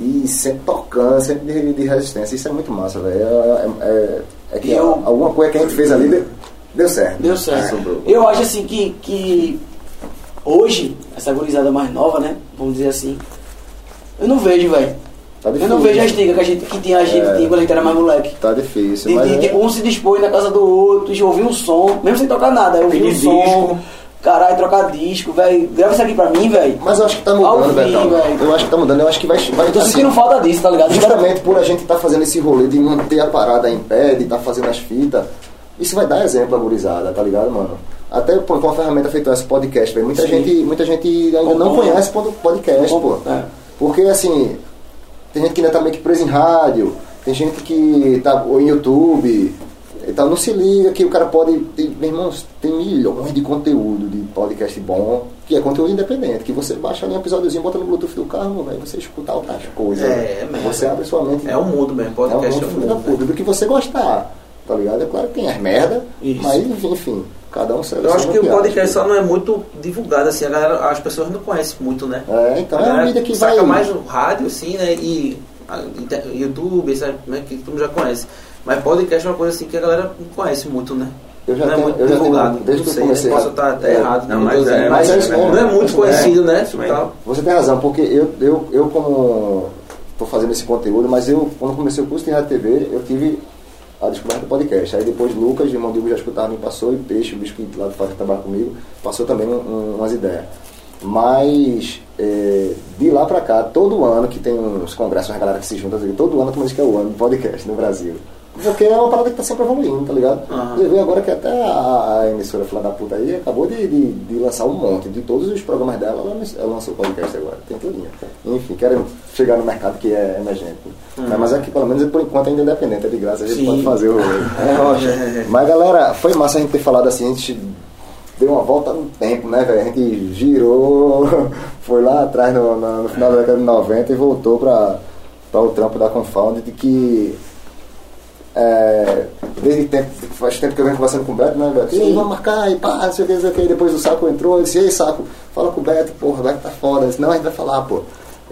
[SPEAKER 1] E sempre tocando, sempre de, de resistência. Isso é muito massa, velho. É, é, é, é que
[SPEAKER 3] eu-
[SPEAKER 1] alguma coisa que a gente fez ali deu, certo.
[SPEAKER 3] Deu certo.
[SPEAKER 1] Sobrou.
[SPEAKER 3] Eu acho assim que, que hoje, essa gurizada mais nova, né? Vamos dizer assim, eu não vejo, velho.
[SPEAKER 1] Tá
[SPEAKER 3] Eu não vejo a estiga que a gente que tinha a gente
[SPEAKER 1] É.
[SPEAKER 3] tinha quando a gente era mais moleque.
[SPEAKER 1] Tá difícil,
[SPEAKER 3] De,
[SPEAKER 1] mas
[SPEAKER 3] de,
[SPEAKER 1] é-
[SPEAKER 3] tipo, um se dispõe na casa do outro, de ouvir um som, mesmo sem tocar nada, eu ouvir um
[SPEAKER 4] Pedir
[SPEAKER 3] som,
[SPEAKER 4] disco.
[SPEAKER 3] caralho, trocar disco, velho. Grava isso aqui pra mim, velho.
[SPEAKER 1] Mas eu acho que tá
[SPEAKER 3] Ao
[SPEAKER 1] mudando,
[SPEAKER 3] velho.
[SPEAKER 1] Eu acho que tá mudando. Eu acho que vai, vai
[SPEAKER 3] Eu tô
[SPEAKER 1] assim,
[SPEAKER 3] sentindo falta disso, tá ligado?
[SPEAKER 1] Justamente por a gente estar fazendo esse rolê de manter a parada em pé, de estar fazendo as fitas, isso vai dar exemplo à gurizada, tá ligado, mano? Até pô, com uma ferramenta feita esse podcast, velho. Muita
[SPEAKER 3] Sim.
[SPEAKER 1] gente, muita gente ainda não
[SPEAKER 3] Compõe.
[SPEAKER 1] conhece pod- podcast, pô.
[SPEAKER 3] É.
[SPEAKER 1] Porque assim, tem gente que ainda tá meio que preso em rádio, tem gente que tá ou em YouTube e tal, não se liga que o cara pode. Tem, meu irmão, tem milhões de conteúdo de podcast bom, que é conteúdo independente, que você baixa ali um episódiozinho, bota no Bluetooth do carro, velho, você escuta outras coisas.
[SPEAKER 5] É,
[SPEAKER 1] né?
[SPEAKER 5] mesmo.
[SPEAKER 1] Você abre sua mente.
[SPEAKER 5] É um mundo mesmo,
[SPEAKER 1] É
[SPEAKER 5] podcast é
[SPEAKER 1] mundo
[SPEAKER 5] um
[SPEAKER 1] filho da
[SPEAKER 5] mundo.
[SPEAKER 1] puta, do que você gostar, tá ligado? É claro que tem as merda,
[SPEAKER 3] Isso.
[SPEAKER 1] mas enfim, cada um seleciona
[SPEAKER 5] Eu acho que o podcast só não é muito divulgado, assim, a galera, as pessoas não conhecem muito, né?
[SPEAKER 1] É, então
[SPEAKER 5] a
[SPEAKER 1] é uma
[SPEAKER 5] galera
[SPEAKER 1] vida que
[SPEAKER 5] saca
[SPEAKER 1] vai.
[SPEAKER 5] mais o rádio, assim, né? E a inter- YouTube, sabe, né? que todo mundo já conhece. Mas podcast é uma coisa assim que a galera não conhece muito, né?
[SPEAKER 1] Eu já
[SPEAKER 5] não é
[SPEAKER 1] tenho-
[SPEAKER 5] muito
[SPEAKER 1] eu já tenho-
[SPEAKER 5] divulgado.
[SPEAKER 1] desde
[SPEAKER 5] não
[SPEAKER 1] que eu
[SPEAKER 5] sei,
[SPEAKER 1] comecei
[SPEAKER 5] né?
[SPEAKER 1] a-
[SPEAKER 5] Posso estar até
[SPEAKER 1] é,
[SPEAKER 5] errado.
[SPEAKER 6] não,
[SPEAKER 5] no que eu
[SPEAKER 6] mas é-
[SPEAKER 1] mas é isso mesmo.
[SPEAKER 5] não é muito
[SPEAKER 1] Isso
[SPEAKER 5] conhecido, né?
[SPEAKER 1] Você tem razão, porque eu, eu, eu como tô fazendo esse conteúdo, mas eu, quando comecei o curso de rádio TV, eu tive a descoberta do podcast. Aí depois Lucas, irmão Digo, já escutava, me passou, e Peixe, o bicho que lá de fora que trabalha comigo, passou também um- um- umas ideias. Mas é, de lá pra cá, todo ano que tem uns congressos, uma galera que se junta, todo ano como diz que é o ano de podcast no Brasil. Porque é uma parada que tá sempre evoluindo, tá ligado? Vê agora que até a, a emissora Filha da Puta aí acabou de, de, de lançar um monte. De todos os programas dela, ela, ela lançou podcast agora. Tem tudinho. Enfim, querem chegar no mercado que é emergente. Né? Mas aqui, pelo menos, por enquanto, ainda é independente. É de graça, a gente
[SPEAKER 3] Sim.
[SPEAKER 1] pode fazer o rolê. Mas, galera, foi massa a gente ter falado assim. A gente deu uma volta no tempo, né, velho? A gente girou, foi lá atrás no, no- no final da década de 90 e voltou pra o trampo da Confound de que é, desde tempo, faz tempo que eu venho conversando com o Beto, né, Beto? E
[SPEAKER 3] Sim.
[SPEAKER 1] vamos marcar, e pá, não sei o que, não sei o que. E depois o Saco entrou, eu disse, ei, Saco, fala com o Beto, porra, o Beto tá foda. Eu disse, não, a gente vai falar, pô.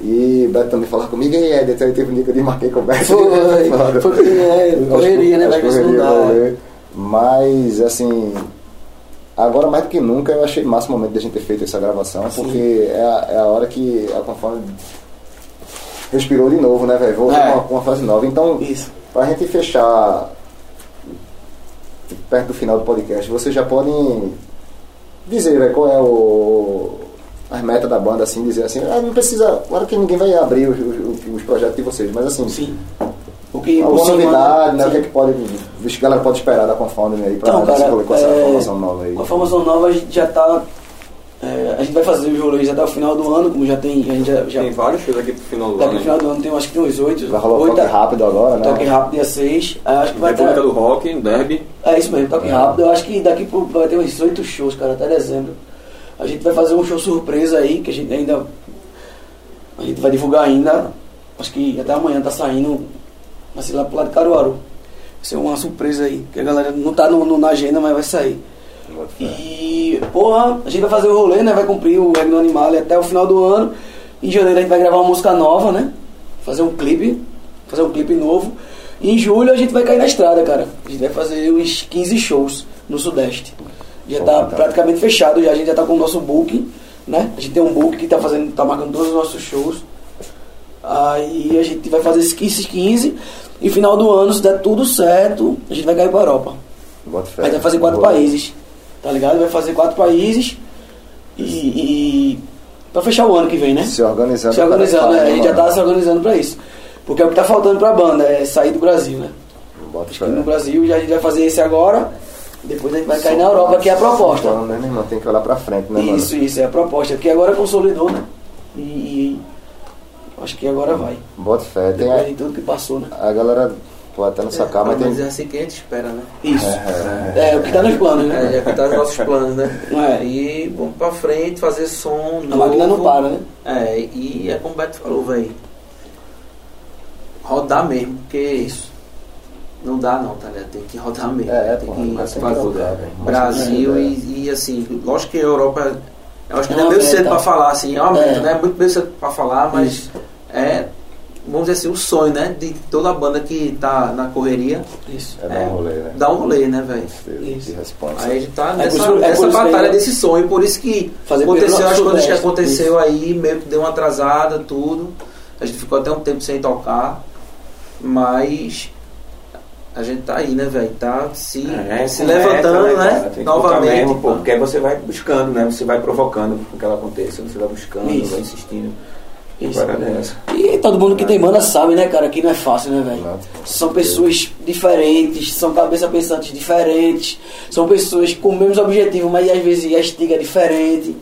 [SPEAKER 1] E o Beto também falava comigo, e aí, aí teve um dia que eu desmarquei com o Beto.
[SPEAKER 3] Foi, foi porque, é, correria, né, não
[SPEAKER 1] correria, rolê. Mas, assim, agora mais do que nunca eu achei massa o momento de a gente ter feito essa gravação, porque é a, é a hora que a Conforme respirou de novo, né, velho? Voltou
[SPEAKER 3] É.
[SPEAKER 1] uma, com uma fase nova. Então,
[SPEAKER 3] Isso.
[SPEAKER 1] Pra gente fechar perto do final do podcast, vocês já podem dizer velho, qual é o as metas da banda, assim, dizer assim, ah, não precisa, claro que ninguém vai abrir os, os- os projetos de vocês, mas assim,
[SPEAKER 3] Sim. O que
[SPEAKER 1] alguma novidade, né? O que, é que pode, o que a galera pode esperar da Confounding aí pra
[SPEAKER 3] Então, cara,
[SPEAKER 1] rolê com essa
[SPEAKER 3] é,
[SPEAKER 1] formação nova aí.
[SPEAKER 3] Com a formação nova a gente já tá. É, a gente vai fazer os rolês até o final do ano, como já tem. A gente já. já
[SPEAKER 4] Tem vários shows aqui pro final do
[SPEAKER 3] daqui
[SPEAKER 4] ano.
[SPEAKER 3] no final do ano tem acho que tem uns oito.
[SPEAKER 1] Vai rolar o
[SPEAKER 3] oito
[SPEAKER 1] toque rápido agora, né?
[SPEAKER 3] Toque rápido dia 6. Acho que vai ter.
[SPEAKER 4] República do Rock, Derby.
[SPEAKER 3] É isso mesmo, toque rápido. Eu acho que daqui pro, vai ter uns oito shows, cara, até dezembro. A gente vai fazer um show surpresa aí, que a gente ainda. A gente vai divulgar ainda. Acho que até amanhã tá saindo. Vai ser lá pro lado de Caruaru. Vai ser uma surpresa aí. Que a galera não tá no, no- na agenda, mas vai sair. E, porra, a gente vai fazer o rolê, né? Vai cumprir o Regno Animal até o final do ano. Em janeiro a gente vai gravar uma música nova, né? Fazer um clipe. Fazer um clipe novo. E em julho a gente vai cair na estrada, cara. A gente vai fazer uns 15 shows no Sudeste. Já
[SPEAKER 1] Pô,
[SPEAKER 3] tá
[SPEAKER 1] tá.
[SPEAKER 3] praticamente fechado, já. A gente já tá com o nosso booking, né? A gente tem um book que tá fazendo, tá marcando todos os nossos shows. Aí a gente vai fazer esses 15, 15 e final do ano, se der tudo certo, a gente vai cair pra Europa.
[SPEAKER 1] Bota fé.
[SPEAKER 3] A gente vai fazer quatro
[SPEAKER 1] Boa.
[SPEAKER 3] países, tá ligado? Vai fazer quatro países e, e pra fechar o ano que vem, né?
[SPEAKER 1] Se organizando.
[SPEAKER 3] Se organizando,
[SPEAKER 1] para-
[SPEAKER 3] né? A gente já tá se organizando pra isso. Porque é o que tá faltando pra banda, é sair do Brasil, né?
[SPEAKER 1] Bota
[SPEAKER 3] Acho
[SPEAKER 1] fé.
[SPEAKER 3] que no Brasil já a gente vai fazer esse agora, depois a gente vai cair na Europa, que é a proposta.
[SPEAKER 1] Então, né, meu irmão? Tem que olhar pra frente, né, mano?
[SPEAKER 3] Isso, isso, é a proposta. Porque agora consolidou, né? E, e acho que agora vai.
[SPEAKER 1] Bota fé. Tem
[SPEAKER 3] Depois
[SPEAKER 1] a,
[SPEAKER 3] de tudo que passou, né?
[SPEAKER 1] a galera até não sacar, mas
[SPEAKER 5] mas
[SPEAKER 1] tem.
[SPEAKER 5] é assim que a gente espera, né?
[SPEAKER 3] Isso.
[SPEAKER 1] É,
[SPEAKER 3] É, o que tá nos planos,
[SPEAKER 5] É,
[SPEAKER 3] né?
[SPEAKER 5] já que tá nos nossos planos, né?
[SPEAKER 3] É?
[SPEAKER 5] E vamos pra frente, fazer som.
[SPEAKER 3] A máquina não para, né?
[SPEAKER 5] É, e é como o Beto falou, velho. Rodar mesmo, porque isso. Não dá não, tá ligado? Tem que rodar mesmo.
[SPEAKER 1] É,
[SPEAKER 5] tem
[SPEAKER 1] pô,
[SPEAKER 5] que
[SPEAKER 1] mas tem que rodar, velho.
[SPEAKER 5] Brasil
[SPEAKER 1] é,
[SPEAKER 5] e, e assim, lógico que a Europa. Eu acho que
[SPEAKER 3] É
[SPEAKER 5] não é meio cedo pra falar, assim, é uma meta,
[SPEAKER 3] É.
[SPEAKER 5] né? É muito meio cedo pra falar, mas
[SPEAKER 3] Isso.
[SPEAKER 5] é, vamos dizer assim, o sonho, né? De toda a banda que tá na correria.
[SPEAKER 3] Isso.
[SPEAKER 1] É dar um rolê, né?
[SPEAKER 5] Dar um rolê, né, velho?
[SPEAKER 3] Isso.
[SPEAKER 1] De responsa.
[SPEAKER 5] Aí a gente tá
[SPEAKER 3] É
[SPEAKER 5] nessa,
[SPEAKER 3] isso- é isso que
[SPEAKER 5] batalha desse sonho, por isso que
[SPEAKER 3] Fazer
[SPEAKER 5] aconteceu as coisas que aconteceu aí, meio que deu uma atrasada, tudo. A gente ficou até um tempo sem tocar, mas a gente tá aí, né, velho? Tá se,
[SPEAKER 6] É,
[SPEAKER 5] se
[SPEAKER 6] meta,
[SPEAKER 5] levantando,
[SPEAKER 6] cara?
[SPEAKER 5] né?
[SPEAKER 6] Focar
[SPEAKER 5] Novamente.
[SPEAKER 6] mesmo, pô, porque aí você vai buscando, né? Você vai provocando que ela aconteça, você vai buscando,
[SPEAKER 3] Isso.
[SPEAKER 6] vai insistindo.
[SPEAKER 3] Isso. E todo mundo que tem banda sabe, né, cara, que não é fácil, né, velho? São pessoas diferentes, são cabeça pensantes diferentes, são pessoas com o mesmo objetivo, mas às vezes a estiga é diferente,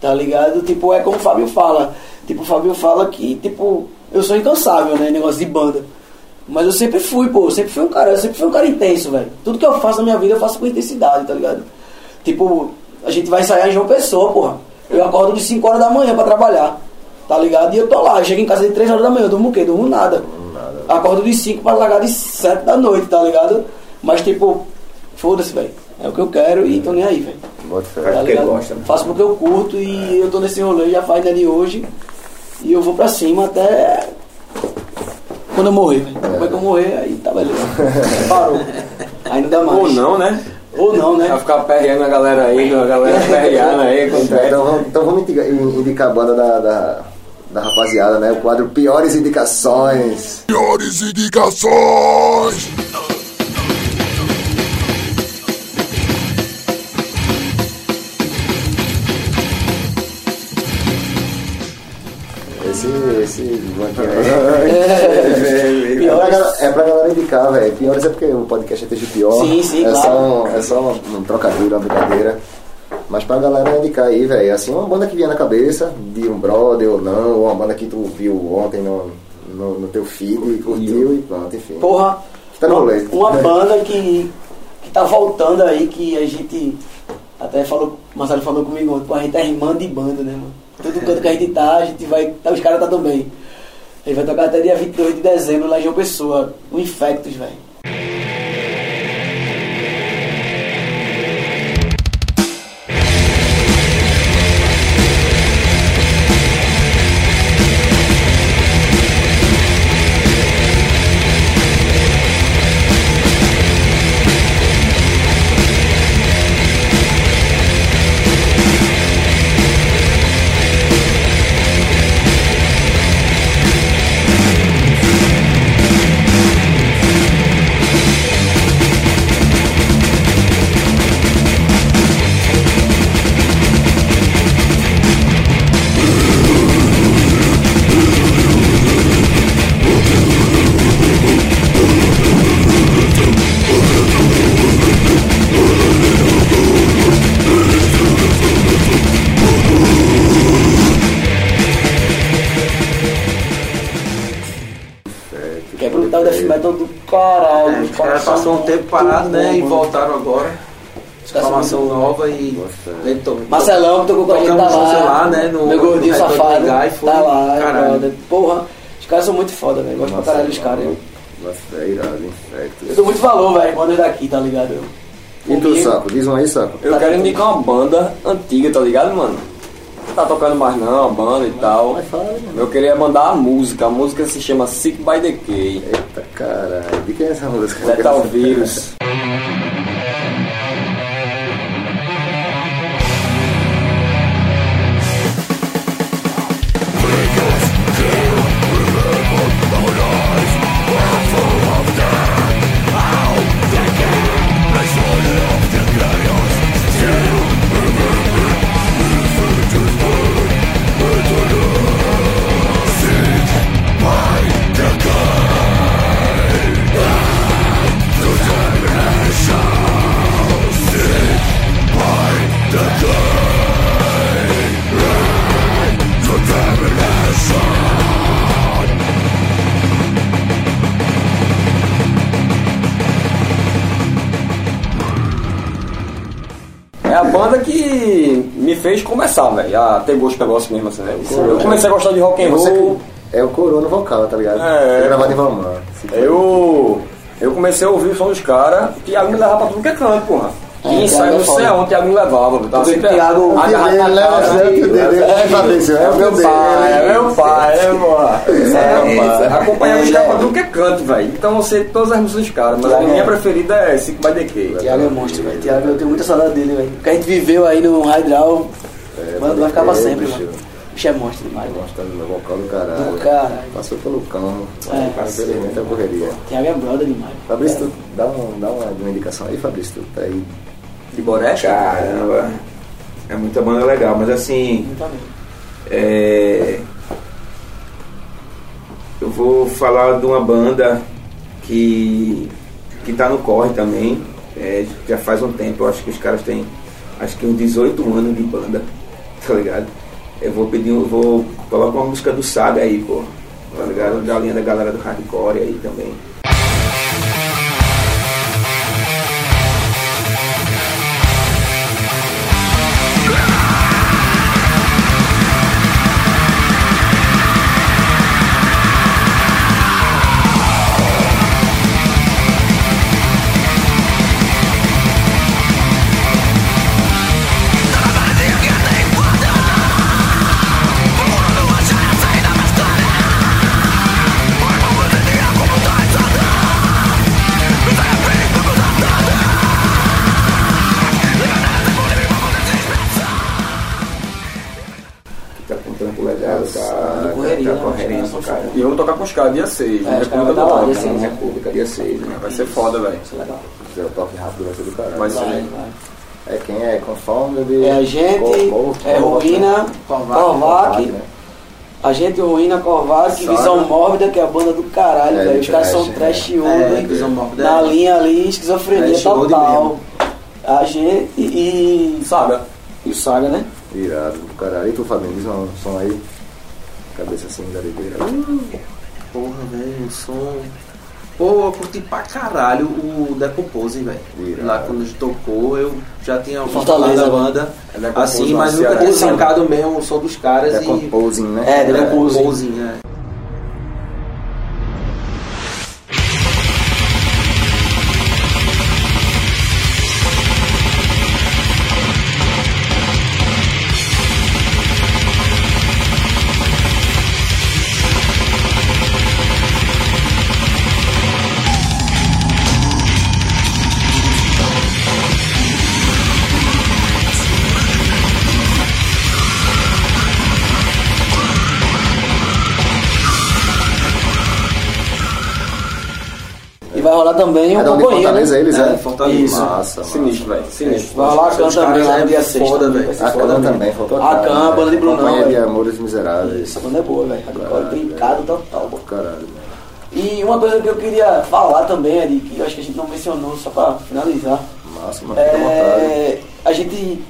[SPEAKER 3] tá ligado? Tipo, é como o Fábio fala. Tipo, o Fábio fala que, tipo, eu sou incansável, né, negócio de banda. Mas eu sempre fui, pô, eu sempre fui um cara, eu sempre fui um cara intenso, velho. Tudo que eu faço na minha vida eu faço com intensidade, tá ligado? Tipo, a gente vai ensaiar em João Pessoa, porra. Eu acordo de 5 horas da manhã pra trabalhar, tá ligado? E eu tô lá, eu chego em casa de 3 horas da manhã, eu durmo o quê? Durmo nada. Acordo de 5 pra largar de 7 da noite, tá ligado? Mas tipo, foda-se, velho. É o que eu quero e tô nem aí, velho. Tá ligado?
[SPEAKER 6] gosta, né?
[SPEAKER 3] Faço porque eu curto e eu tô nesse rolê já faz né, de hoje. E eu vou pra cima até quando eu morrer, velho. Depois que eu morrer, aí tá beleza. Parou. Ainda mais.
[SPEAKER 4] Ou não, né?
[SPEAKER 3] Ou não, né?
[SPEAKER 4] Vai ficar perreando a galera aí, a galera perreando aí com o
[SPEAKER 1] Então, então vamos indicar, indicar a banda da, da, da rapaziada, né? O quadro Piores Indicações.
[SPEAKER 2] Piores indicações.
[SPEAKER 1] Esse, esse banquinho aí. É
[SPEAKER 3] Piores.
[SPEAKER 1] pra, gal- é pra galera indicar, velho. Piores é porque o podcast é TG Pior.
[SPEAKER 3] Sim, sim,
[SPEAKER 1] é
[SPEAKER 3] claro.
[SPEAKER 1] Só é só um, um trocadilho, uma brincadeira. Mas pra galera indicar aí, velho. Assim, uma banda que vinha na cabeça, de um brother ou não, ou uma banda que tu viu ontem no, no, no teu feed e curtiu e pronto, enfim.
[SPEAKER 3] Porra,
[SPEAKER 1] Tá
[SPEAKER 3] uma,
[SPEAKER 1] rolê.
[SPEAKER 3] uma banda que, que tá voltando aí, que a gente até falou, o Marcelo falou comigo ontem, a gente é irmã de banda, né, mano? Todo canto que a gente tá, a gente vai. Tá, os caras tá também. A gente vai tocar até dia 22 de dezembro lá em João Pessoa, o Infectus, velho.
[SPEAKER 5] Parado, né? E voltaram agora.
[SPEAKER 3] Caras são
[SPEAKER 5] Formação
[SPEAKER 3] bons.
[SPEAKER 5] nova e. To-
[SPEAKER 3] Marcelão que tocou com a gente tá lá.
[SPEAKER 5] lá, né, no-
[SPEAKER 3] meu gordinho
[SPEAKER 5] no
[SPEAKER 3] safado.
[SPEAKER 5] E foi
[SPEAKER 3] tá lá,
[SPEAKER 5] caralho.
[SPEAKER 3] Porra, os caras são muito foda, velho. Gosto pra caralho dos caras. Eu,
[SPEAKER 1] Nossa, é irado, infecto.
[SPEAKER 3] eu dou muito valor, velho, bandas daqui, tá ligado? Eu,
[SPEAKER 1] E tu, Saco? Diz um aí, Saco.
[SPEAKER 4] Eu quero indicar uma banda antiga, tá ligado, mano? Não tá tocando mais não, a banda e tal.
[SPEAKER 1] Mas fala, mano.
[SPEAKER 4] Eu queria mandar a música. A música se chama Sick by Decay.
[SPEAKER 1] Eita caralho. De quem é essa música?
[SPEAKER 4] Letal Vírus. Que fez começar, velho, a ter gosto negócio mesmo, assim, né? Eu comecei a gostar de rock and roll.
[SPEAKER 1] que- É o coroa vocal, tá ligado?
[SPEAKER 4] É.
[SPEAKER 1] É gravado em Valmar.
[SPEAKER 4] Eu, eu comecei a ouvir o som dos caras, o Thiago me levava pra tudo que é canto, porra.
[SPEAKER 3] É,
[SPEAKER 4] E
[SPEAKER 3] é
[SPEAKER 4] não sei aonde o Thiago me levava.
[SPEAKER 3] Porque
[SPEAKER 4] na
[SPEAKER 1] Ele leva dele, é, é o meu
[SPEAKER 4] meu pai, é meu pai, é porra. É,
[SPEAKER 3] É,
[SPEAKER 4] porra. Acompanhava os
[SPEAKER 3] é,
[SPEAKER 4] caras
[SPEAKER 3] é.
[SPEAKER 4] tudo que é canto, velho. Então eu sei todas as músicas dos caras, mas a minha
[SPEAKER 3] é.
[SPEAKER 4] preferida é Sick by Decay.
[SPEAKER 3] Thiago é monstro, velho. Thiago, eu tenho muita saudade dele, velho. O que a gente viveu aí no Hydral vai, vai ficar pra
[SPEAKER 1] é,
[SPEAKER 3] sempre, mano. O bicho é monstro demais.
[SPEAKER 1] Gosta do vocal do caralho.
[SPEAKER 3] Do caralho.
[SPEAKER 1] Passou pelo cão.
[SPEAKER 3] É.
[SPEAKER 1] Infelizmente é correria.
[SPEAKER 3] Thiago é brother demais.
[SPEAKER 1] Fabrício, dá, um, dá uma, uma indicação aí, Fabrício. Tá aí.
[SPEAKER 4] De Boreste?
[SPEAKER 6] Caramba. É muita banda legal, mas assim. É, eu vou falar de uma banda que que tá no corre também. É, já faz um tempo, eu acho que os caras têm acho que uns 18 anos de banda, tá ligado? Eu vou pedir, eu vou colocar uma música do Saga aí, pô. Tá ligado? Da linha da galera do hardcore aí também.
[SPEAKER 4] Tocar dia 6,
[SPEAKER 3] É,
[SPEAKER 4] né?
[SPEAKER 3] caras
[SPEAKER 4] República
[SPEAKER 3] dar lá, dia seis.
[SPEAKER 6] Na República, dia 6, né?
[SPEAKER 4] Vai ser foda, velho.
[SPEAKER 3] Isso é legal.
[SPEAKER 1] Se fizer o toque rápido, vai ser do caralho.
[SPEAKER 4] Vai ser.
[SPEAKER 3] Vai, vai.
[SPEAKER 1] É quem é? Confounded?
[SPEAKER 3] É a gente,
[SPEAKER 1] Cor-
[SPEAKER 3] é
[SPEAKER 1] Cor-
[SPEAKER 3] Ruína, Corvac,
[SPEAKER 1] né?
[SPEAKER 3] a gente, Ruína, Corvac,
[SPEAKER 4] Saga.
[SPEAKER 3] Visão Mórbida, que é a banda do caralho,
[SPEAKER 1] É,
[SPEAKER 3] velho. Os caras
[SPEAKER 1] trash,
[SPEAKER 3] são trash
[SPEAKER 5] É,
[SPEAKER 3] é,
[SPEAKER 5] Visão
[SPEAKER 3] Na
[SPEAKER 5] é-
[SPEAKER 3] linha ali, esquizofrenia
[SPEAKER 5] É,
[SPEAKER 3] total. A gente e,
[SPEAKER 4] Saga.
[SPEAKER 3] e o Saga, né?
[SPEAKER 1] Irado do caralho. E tu, Fabinho, diz um som aí. Cabeça assim, da lideira.
[SPEAKER 5] Porra, velho, o som. Pô, eu curti pra caralho o Decompose, velho. Lá quando a gente tocou, eu já tinha
[SPEAKER 3] Fortaleza,
[SPEAKER 5] falar da banda.
[SPEAKER 4] É
[SPEAKER 5] Assim, mas nunca tinha sacado mesmo o som dos caras e.
[SPEAKER 1] Decomposing, né?
[SPEAKER 3] É, Decomposing.
[SPEAKER 5] Decomposing, é.
[SPEAKER 3] Também
[SPEAKER 1] É
[SPEAKER 3] o
[SPEAKER 1] da onde
[SPEAKER 3] Companhia, né?
[SPEAKER 1] Fortaleza eles, é?
[SPEAKER 5] Fortaleza.
[SPEAKER 3] Isso.
[SPEAKER 1] Massa.
[SPEAKER 4] Sinistro, velho. Sinistro.
[SPEAKER 3] Vai
[SPEAKER 5] Os
[SPEAKER 3] também lá no
[SPEAKER 5] é
[SPEAKER 3] dia 6.
[SPEAKER 5] foda, velho.
[SPEAKER 1] A Cana também, faltou
[SPEAKER 3] A Can, a banda de Brunão,
[SPEAKER 1] Companhia de. Amores Miseráveis.
[SPEAKER 3] Essa banda é boa, velho. Agora brincado total.
[SPEAKER 1] Pô, caralho.
[SPEAKER 3] E uma coisa que eu queria falar também, Eri, que eu acho que a gente não mencionou, só pra finalizar.
[SPEAKER 1] Massa.
[SPEAKER 3] É, a gente.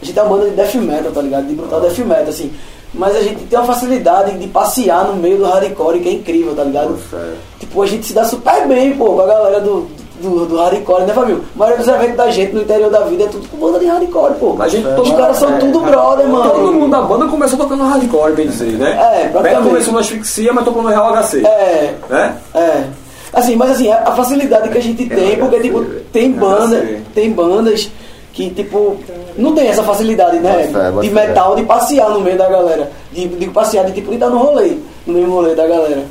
[SPEAKER 3] A gente é uma banda de death metal, tá ligado? De brutal death metal, assim. Mas a gente tem uma facilidade de passear no meio do hardcore que é incrível, tá ligado?
[SPEAKER 1] Pô, fé.
[SPEAKER 3] Tipo, a gente se dá super bem, pô, com a galera do, do, do hardcore, né, Fabio? A maioria dos eventos da gente no interior da vida é tudo com banda de hardcore, pô.
[SPEAKER 4] A gente-
[SPEAKER 3] Os caras são
[SPEAKER 5] é,
[SPEAKER 3] tudo brother,
[SPEAKER 4] Todo
[SPEAKER 3] mano.
[SPEAKER 4] mundo da banda começou tocando hardcore, bem dizer, né?
[SPEAKER 3] É, praticamente.
[SPEAKER 4] começou no Asfixia, mas tocou no Real HC.
[SPEAKER 3] É,
[SPEAKER 4] Né?
[SPEAKER 3] É. Assim, mas assim, a, facilidade que a gente tem, porque tipo, tem banda, tem bandas que, tipo, não tem essa facilidade, né?
[SPEAKER 1] Bota
[SPEAKER 3] de
[SPEAKER 1] fé.
[SPEAKER 3] metal, de passear no meio da galera. De, de passear, de tipo, de estar no rolê, no mesmo rolê da galera.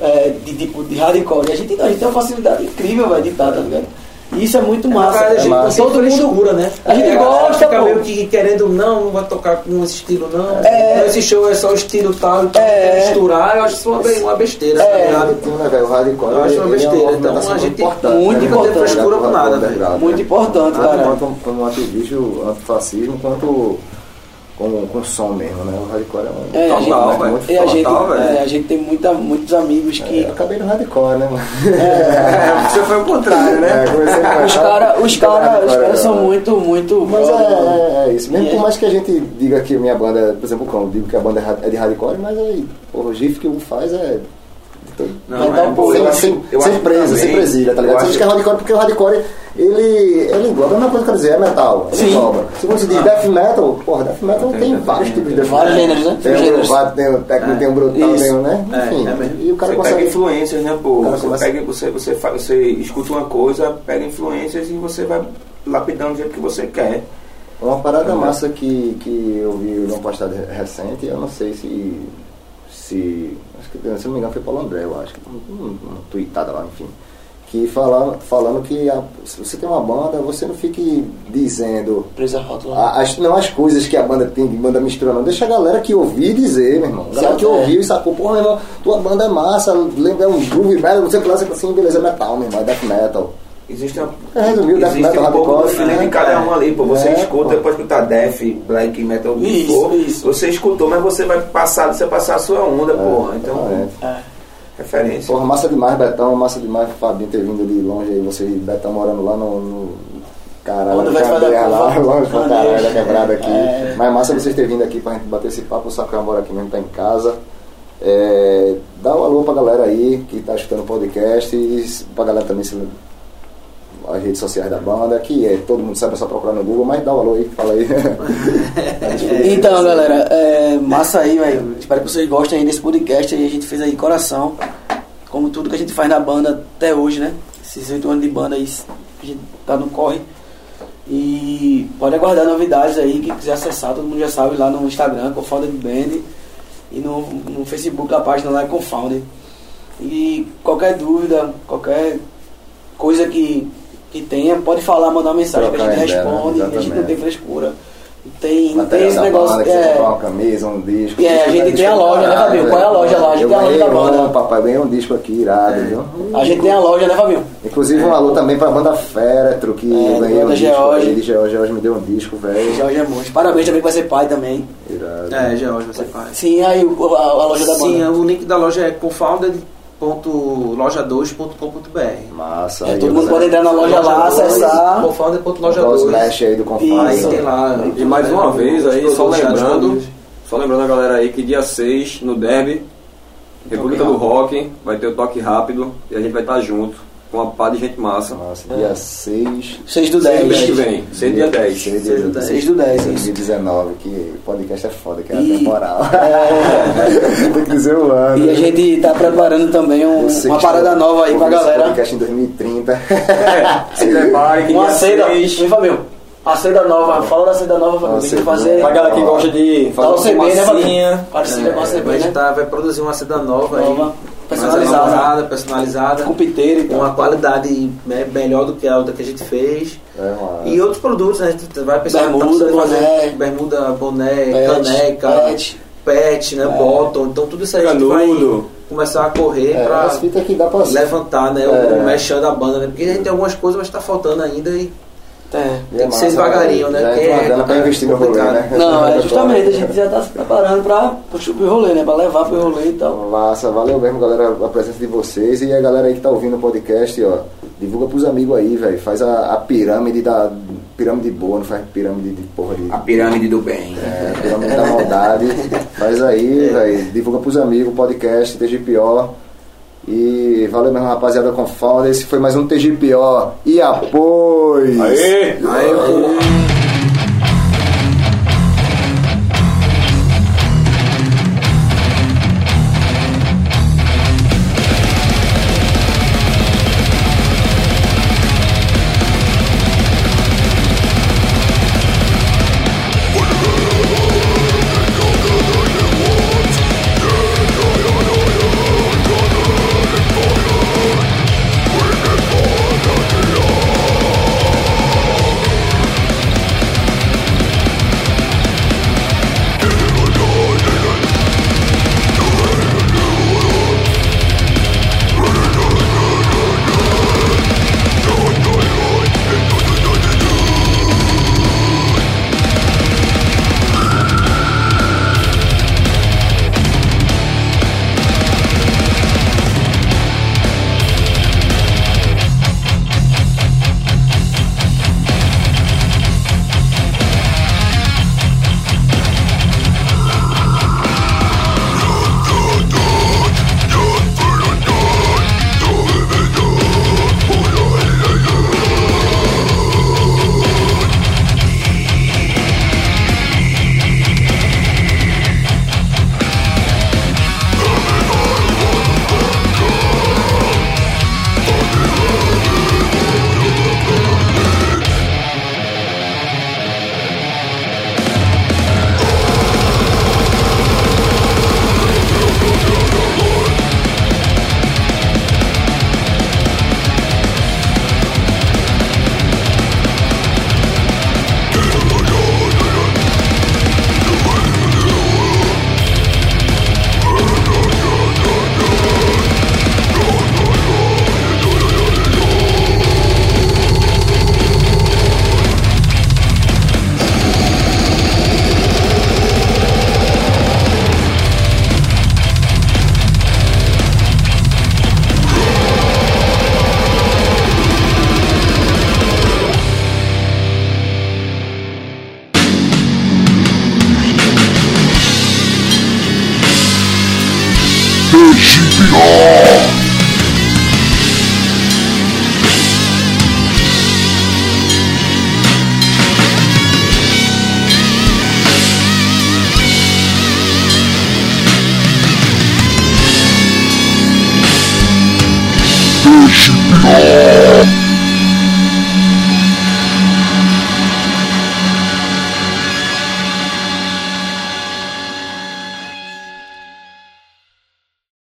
[SPEAKER 3] É, de tipo, de hardcore. E a gente, a gente tem uma facilidade incrível, velho, de estar, tá ligado? E isso é muito massa.
[SPEAKER 5] Cara, a gente
[SPEAKER 1] massa.
[SPEAKER 5] todo mundo escura, né?
[SPEAKER 3] A gente
[SPEAKER 5] É,
[SPEAKER 3] gosta,
[SPEAKER 5] fica
[SPEAKER 3] pô.
[SPEAKER 5] meio que querendo não, não vai tocar com esse estilo não.
[SPEAKER 3] É.
[SPEAKER 5] Esse show é só o estilo tal, então
[SPEAKER 3] É.
[SPEAKER 5] misturar, eu acho isso uma, uma besteira,
[SPEAKER 3] É.
[SPEAKER 5] tá ligado?
[SPEAKER 1] Tem, né, velho? O hardcore.
[SPEAKER 5] Eu acho uma
[SPEAKER 1] é
[SPEAKER 5] besteira, então a gente
[SPEAKER 1] importante,
[SPEAKER 3] muito
[SPEAKER 1] né?
[SPEAKER 3] importante.
[SPEAKER 1] Tá
[SPEAKER 5] frescura com nada,
[SPEAKER 1] Underground,
[SPEAKER 3] Muito
[SPEAKER 1] né?
[SPEAKER 3] importante,
[SPEAKER 1] Tanto
[SPEAKER 3] cara.
[SPEAKER 1] quanto como ativismo antifascismo, quanto com, com som mesmo, né? O hardcore é um
[SPEAKER 3] É, a
[SPEAKER 4] Total, velho.
[SPEAKER 3] e a
[SPEAKER 1] forte.
[SPEAKER 3] gente,
[SPEAKER 4] total,
[SPEAKER 3] é, a gente tem muita, muitos amigos que.
[SPEAKER 1] É, eu acabei no hardcore, né, mano?
[SPEAKER 4] É, você foi o contrário, né?
[SPEAKER 1] É,
[SPEAKER 3] Os caras os cara, os
[SPEAKER 1] hardcore,
[SPEAKER 3] cara são
[SPEAKER 1] né?
[SPEAKER 3] muito, muito.
[SPEAKER 1] Mas é, é, é isso. Mesmo por
[SPEAKER 3] é-
[SPEAKER 1] mais que a gente diga que a minha banda, por exemplo, como digo que a banda é é de hardcore, mas aí, o GIF que um faz é. De todo-
[SPEAKER 3] Vai dar um pouco,
[SPEAKER 1] sem, sem,
[SPEAKER 6] eu
[SPEAKER 1] sem presa,
[SPEAKER 6] também-
[SPEAKER 1] sem presilha, tá ligado? Você
[SPEAKER 6] acho-
[SPEAKER 1] diz que é hardcore porque o hardcore ele, ele engloba a mesma coisa que eu quero dizer, é metal. Ele
[SPEAKER 3] Sim.
[SPEAKER 1] engloba. Se você diz death metal, porra, death metal tem,
[SPEAKER 6] tem
[SPEAKER 1] vários tipos de death
[SPEAKER 3] Vários
[SPEAKER 1] metal.
[SPEAKER 3] gêneros, né?
[SPEAKER 1] Tem o
[SPEAKER 3] Gêneros.
[SPEAKER 1] gravado, tem o técnico, tem o brutal,
[SPEAKER 3] Isso.
[SPEAKER 1] tem o, né?
[SPEAKER 5] É,
[SPEAKER 1] Enfim.
[SPEAKER 5] é mesmo.
[SPEAKER 1] e o cara
[SPEAKER 6] Você
[SPEAKER 1] consegue.
[SPEAKER 6] pega influências, né, pô?
[SPEAKER 1] O cara
[SPEAKER 6] Você,
[SPEAKER 1] começa-
[SPEAKER 6] pega, você, você, faz, você escuta uma coisa, pega influências e você vai lapidando do jeito que você quer.
[SPEAKER 1] Uma parada massa que, que eu vi numa postagem recente, eu não sei se. Se acho que, se não me engano foi Paulo André, eu acho. Uma, uma tweetada lá, enfim. Que falando, falando que a- se você tem uma banda, você não fique dizendo.
[SPEAKER 3] Presa rótula.
[SPEAKER 1] a- As, não as coisas que a banda tem, banda mistura, não. Deixa a galera que ouvir dizer, meu irmão. A galera que
[SPEAKER 3] é.
[SPEAKER 1] ouviu e sacou, pô, meu irmão, tua banda é massa, lembra é um groove metal, não sei o que lá, você fala assim, beleza, é metal, meu irmão, é death metal.
[SPEAKER 6] Existe, uma,
[SPEAKER 1] É, resumiu, death
[SPEAKER 6] existe
[SPEAKER 1] metal,
[SPEAKER 6] um pouco do feeling
[SPEAKER 1] né?
[SPEAKER 6] de cada um ali, pô. Você
[SPEAKER 1] É,
[SPEAKER 6] escuta,
[SPEAKER 1] pô.
[SPEAKER 6] depois escutar death, black, metal, que
[SPEAKER 3] Isso,
[SPEAKER 6] for.
[SPEAKER 3] isso.
[SPEAKER 6] Você escutou, mas você vai passar, você passar a sua onda, porra. Então.
[SPEAKER 3] É.
[SPEAKER 6] referência.
[SPEAKER 1] Porra, massa demais, Betão, massa demais o Fabinho ter vindo de longe aí, você e Betão morando lá no. no caralho, na
[SPEAKER 3] vai fazer a
[SPEAKER 1] lá, longe pra caralho, da quebrada aqui.
[SPEAKER 3] É.
[SPEAKER 1] Mas massa vocês terem vindo aqui pra gente bater esse papo, o Sacão mora aqui mesmo, tá em casa. É, dá um alô pra galera aí que tá escutando o podcast e pra galera também se as redes sociais da banda, que é, todo mundo sabe, é só procurar no Google, mas dá um alô aí, fala aí.
[SPEAKER 3] Então, galera, é, massa aí, velho. Espero que vocês gostem aí desse podcast aí. A gente fez aí coração. Como tudo que a gente faz na banda até hoje, né? Esses oito anos de banda aí, a gente tá no corre. E pode aguardar novidades aí, quem quiser acessar, todo mundo já sabe lá no Instagram, Confounded Band. E no, no Facebook a página lá é Confounded. E qualquer dúvida, qualquer coisa que, que tenha, pode falar, mandar uma mensagem que a gente
[SPEAKER 1] ideia, né?
[SPEAKER 3] responde, a gente não tem frescura. Tem, não tem
[SPEAKER 1] Material
[SPEAKER 3] esse negócio.
[SPEAKER 1] banda, que você
[SPEAKER 3] é,
[SPEAKER 1] uma camisa, um disco.
[SPEAKER 3] É, a gente tem a loja, né, Fabinho? Qual é a loja lá? A gente tem a loja da
[SPEAKER 1] ganhei
[SPEAKER 3] banda.
[SPEAKER 1] um, papai, ganhei um disco aqui, irado, viu?
[SPEAKER 3] a gente tem a loja, né, Fabinho?
[SPEAKER 1] Inclusive um alô também pra banda Féretro, que
[SPEAKER 3] É,
[SPEAKER 1] ganhei um disco
[SPEAKER 3] George.
[SPEAKER 1] de George, George me deu um disco, velho.
[SPEAKER 3] Jorge é monstro. Parabéns também que vai ser pai também.
[SPEAKER 1] Irado.
[SPEAKER 5] É, já hoje você faz.
[SPEAKER 3] Sim, aí a, a loja da
[SPEAKER 5] Sim,
[SPEAKER 3] banda.
[SPEAKER 5] o link da loja é confounded.loja2.com.br.
[SPEAKER 1] Massa.
[SPEAKER 3] É, todo mundo pode entrar na loja lá, acessar.
[SPEAKER 5] Confounded.loja2.
[SPEAKER 1] Comprar os mesh aí do
[SPEAKER 3] Isso.
[SPEAKER 5] tem lá.
[SPEAKER 4] E mais uma vez aí, só lembrando, só lembrando a galera aí que dia 6, no Derby, República do Rock, vai ter o toque rápido e a gente vai estar junto com uma pá de gente massa.
[SPEAKER 1] Massa, dia 6.
[SPEAKER 3] 6 do
[SPEAKER 4] Mês
[SPEAKER 3] 10.
[SPEAKER 4] que vem, 6 dia 10.
[SPEAKER 1] 6
[SPEAKER 5] Seis do dez.
[SPEAKER 3] 6 do 10, isso.
[SPEAKER 1] 2019, que podcast é foda, que é
[SPEAKER 3] E-
[SPEAKER 1] temporal. Tem que dizer o ano.
[SPEAKER 3] E a gente tá preparando também um- uma parada nova aí pra galera.
[SPEAKER 1] podcast em 2030.
[SPEAKER 4] Se prepare que
[SPEAKER 3] Uma seda.
[SPEAKER 4] 6,
[SPEAKER 3] Vem, Fabinho. A seda nova. Fala da seda nova, Fabinho.
[SPEAKER 1] Uma
[SPEAKER 3] Tem que fazer.
[SPEAKER 4] pra galera que gosta de
[SPEAKER 3] Dá
[SPEAKER 4] fazer
[SPEAKER 3] o
[SPEAKER 4] uma
[SPEAKER 3] CB, né, Fabinho? Com a
[SPEAKER 5] É,
[SPEAKER 3] CB,
[SPEAKER 5] a gente
[SPEAKER 3] né?
[SPEAKER 5] tá, vai produzir uma seda nova, aí.
[SPEAKER 3] Personalizada.
[SPEAKER 5] elaborada, personalizada.
[SPEAKER 3] Com piteiro e
[SPEAKER 5] com
[SPEAKER 3] tal.
[SPEAKER 5] uma qualidade né, melhor do que a outra que a gente fez.
[SPEAKER 1] É.
[SPEAKER 5] E outros produtos, né? A gente vai pensar
[SPEAKER 3] Bermuda,
[SPEAKER 5] tá precisando
[SPEAKER 3] boné.
[SPEAKER 5] fazer bermuda, boné,
[SPEAKER 3] Pet,
[SPEAKER 5] caneca,
[SPEAKER 3] pet.
[SPEAKER 5] pet, né?
[SPEAKER 3] É.
[SPEAKER 5] Bottom. Então tudo isso aí a gente
[SPEAKER 4] Canudo.
[SPEAKER 5] vai começar a correr
[SPEAKER 1] É,
[SPEAKER 5] pra
[SPEAKER 1] as fitas que dá pra...
[SPEAKER 5] levantar né,
[SPEAKER 1] É.
[SPEAKER 5] o mexão da banda, né? Porque a gente tem algumas coisas, mas tá faltando ainda e
[SPEAKER 3] É.
[SPEAKER 5] Tem que ser devagarinho, né?
[SPEAKER 1] Já
[SPEAKER 5] Porque
[SPEAKER 1] é uma grana pra
[SPEAKER 5] é
[SPEAKER 1] investir no rolê, né?
[SPEAKER 3] Não, é justamente, a gente já tá se preparando pra puxar pro rolê, né? Pra levar pro rolê e tal.
[SPEAKER 1] Massa, valeu mesmo, galera, a presença de vocês. E a galera aí que tá ouvindo o podcast, ó, divulga pros amigos aí, velho. Faz a, a pirâmide da. Pirâmide boa, não faz pirâmide de porra de.
[SPEAKER 6] A pirâmide do bem.
[SPEAKER 1] É, pirâmide da maldade. Faz aí, velho. Divulga pros amigos o podcast, TGPO. E valeu mesmo, rapaziada, com. Esse foi mais um TGPO. E apoio!
[SPEAKER 4] Aê!
[SPEAKER 2] TGPO.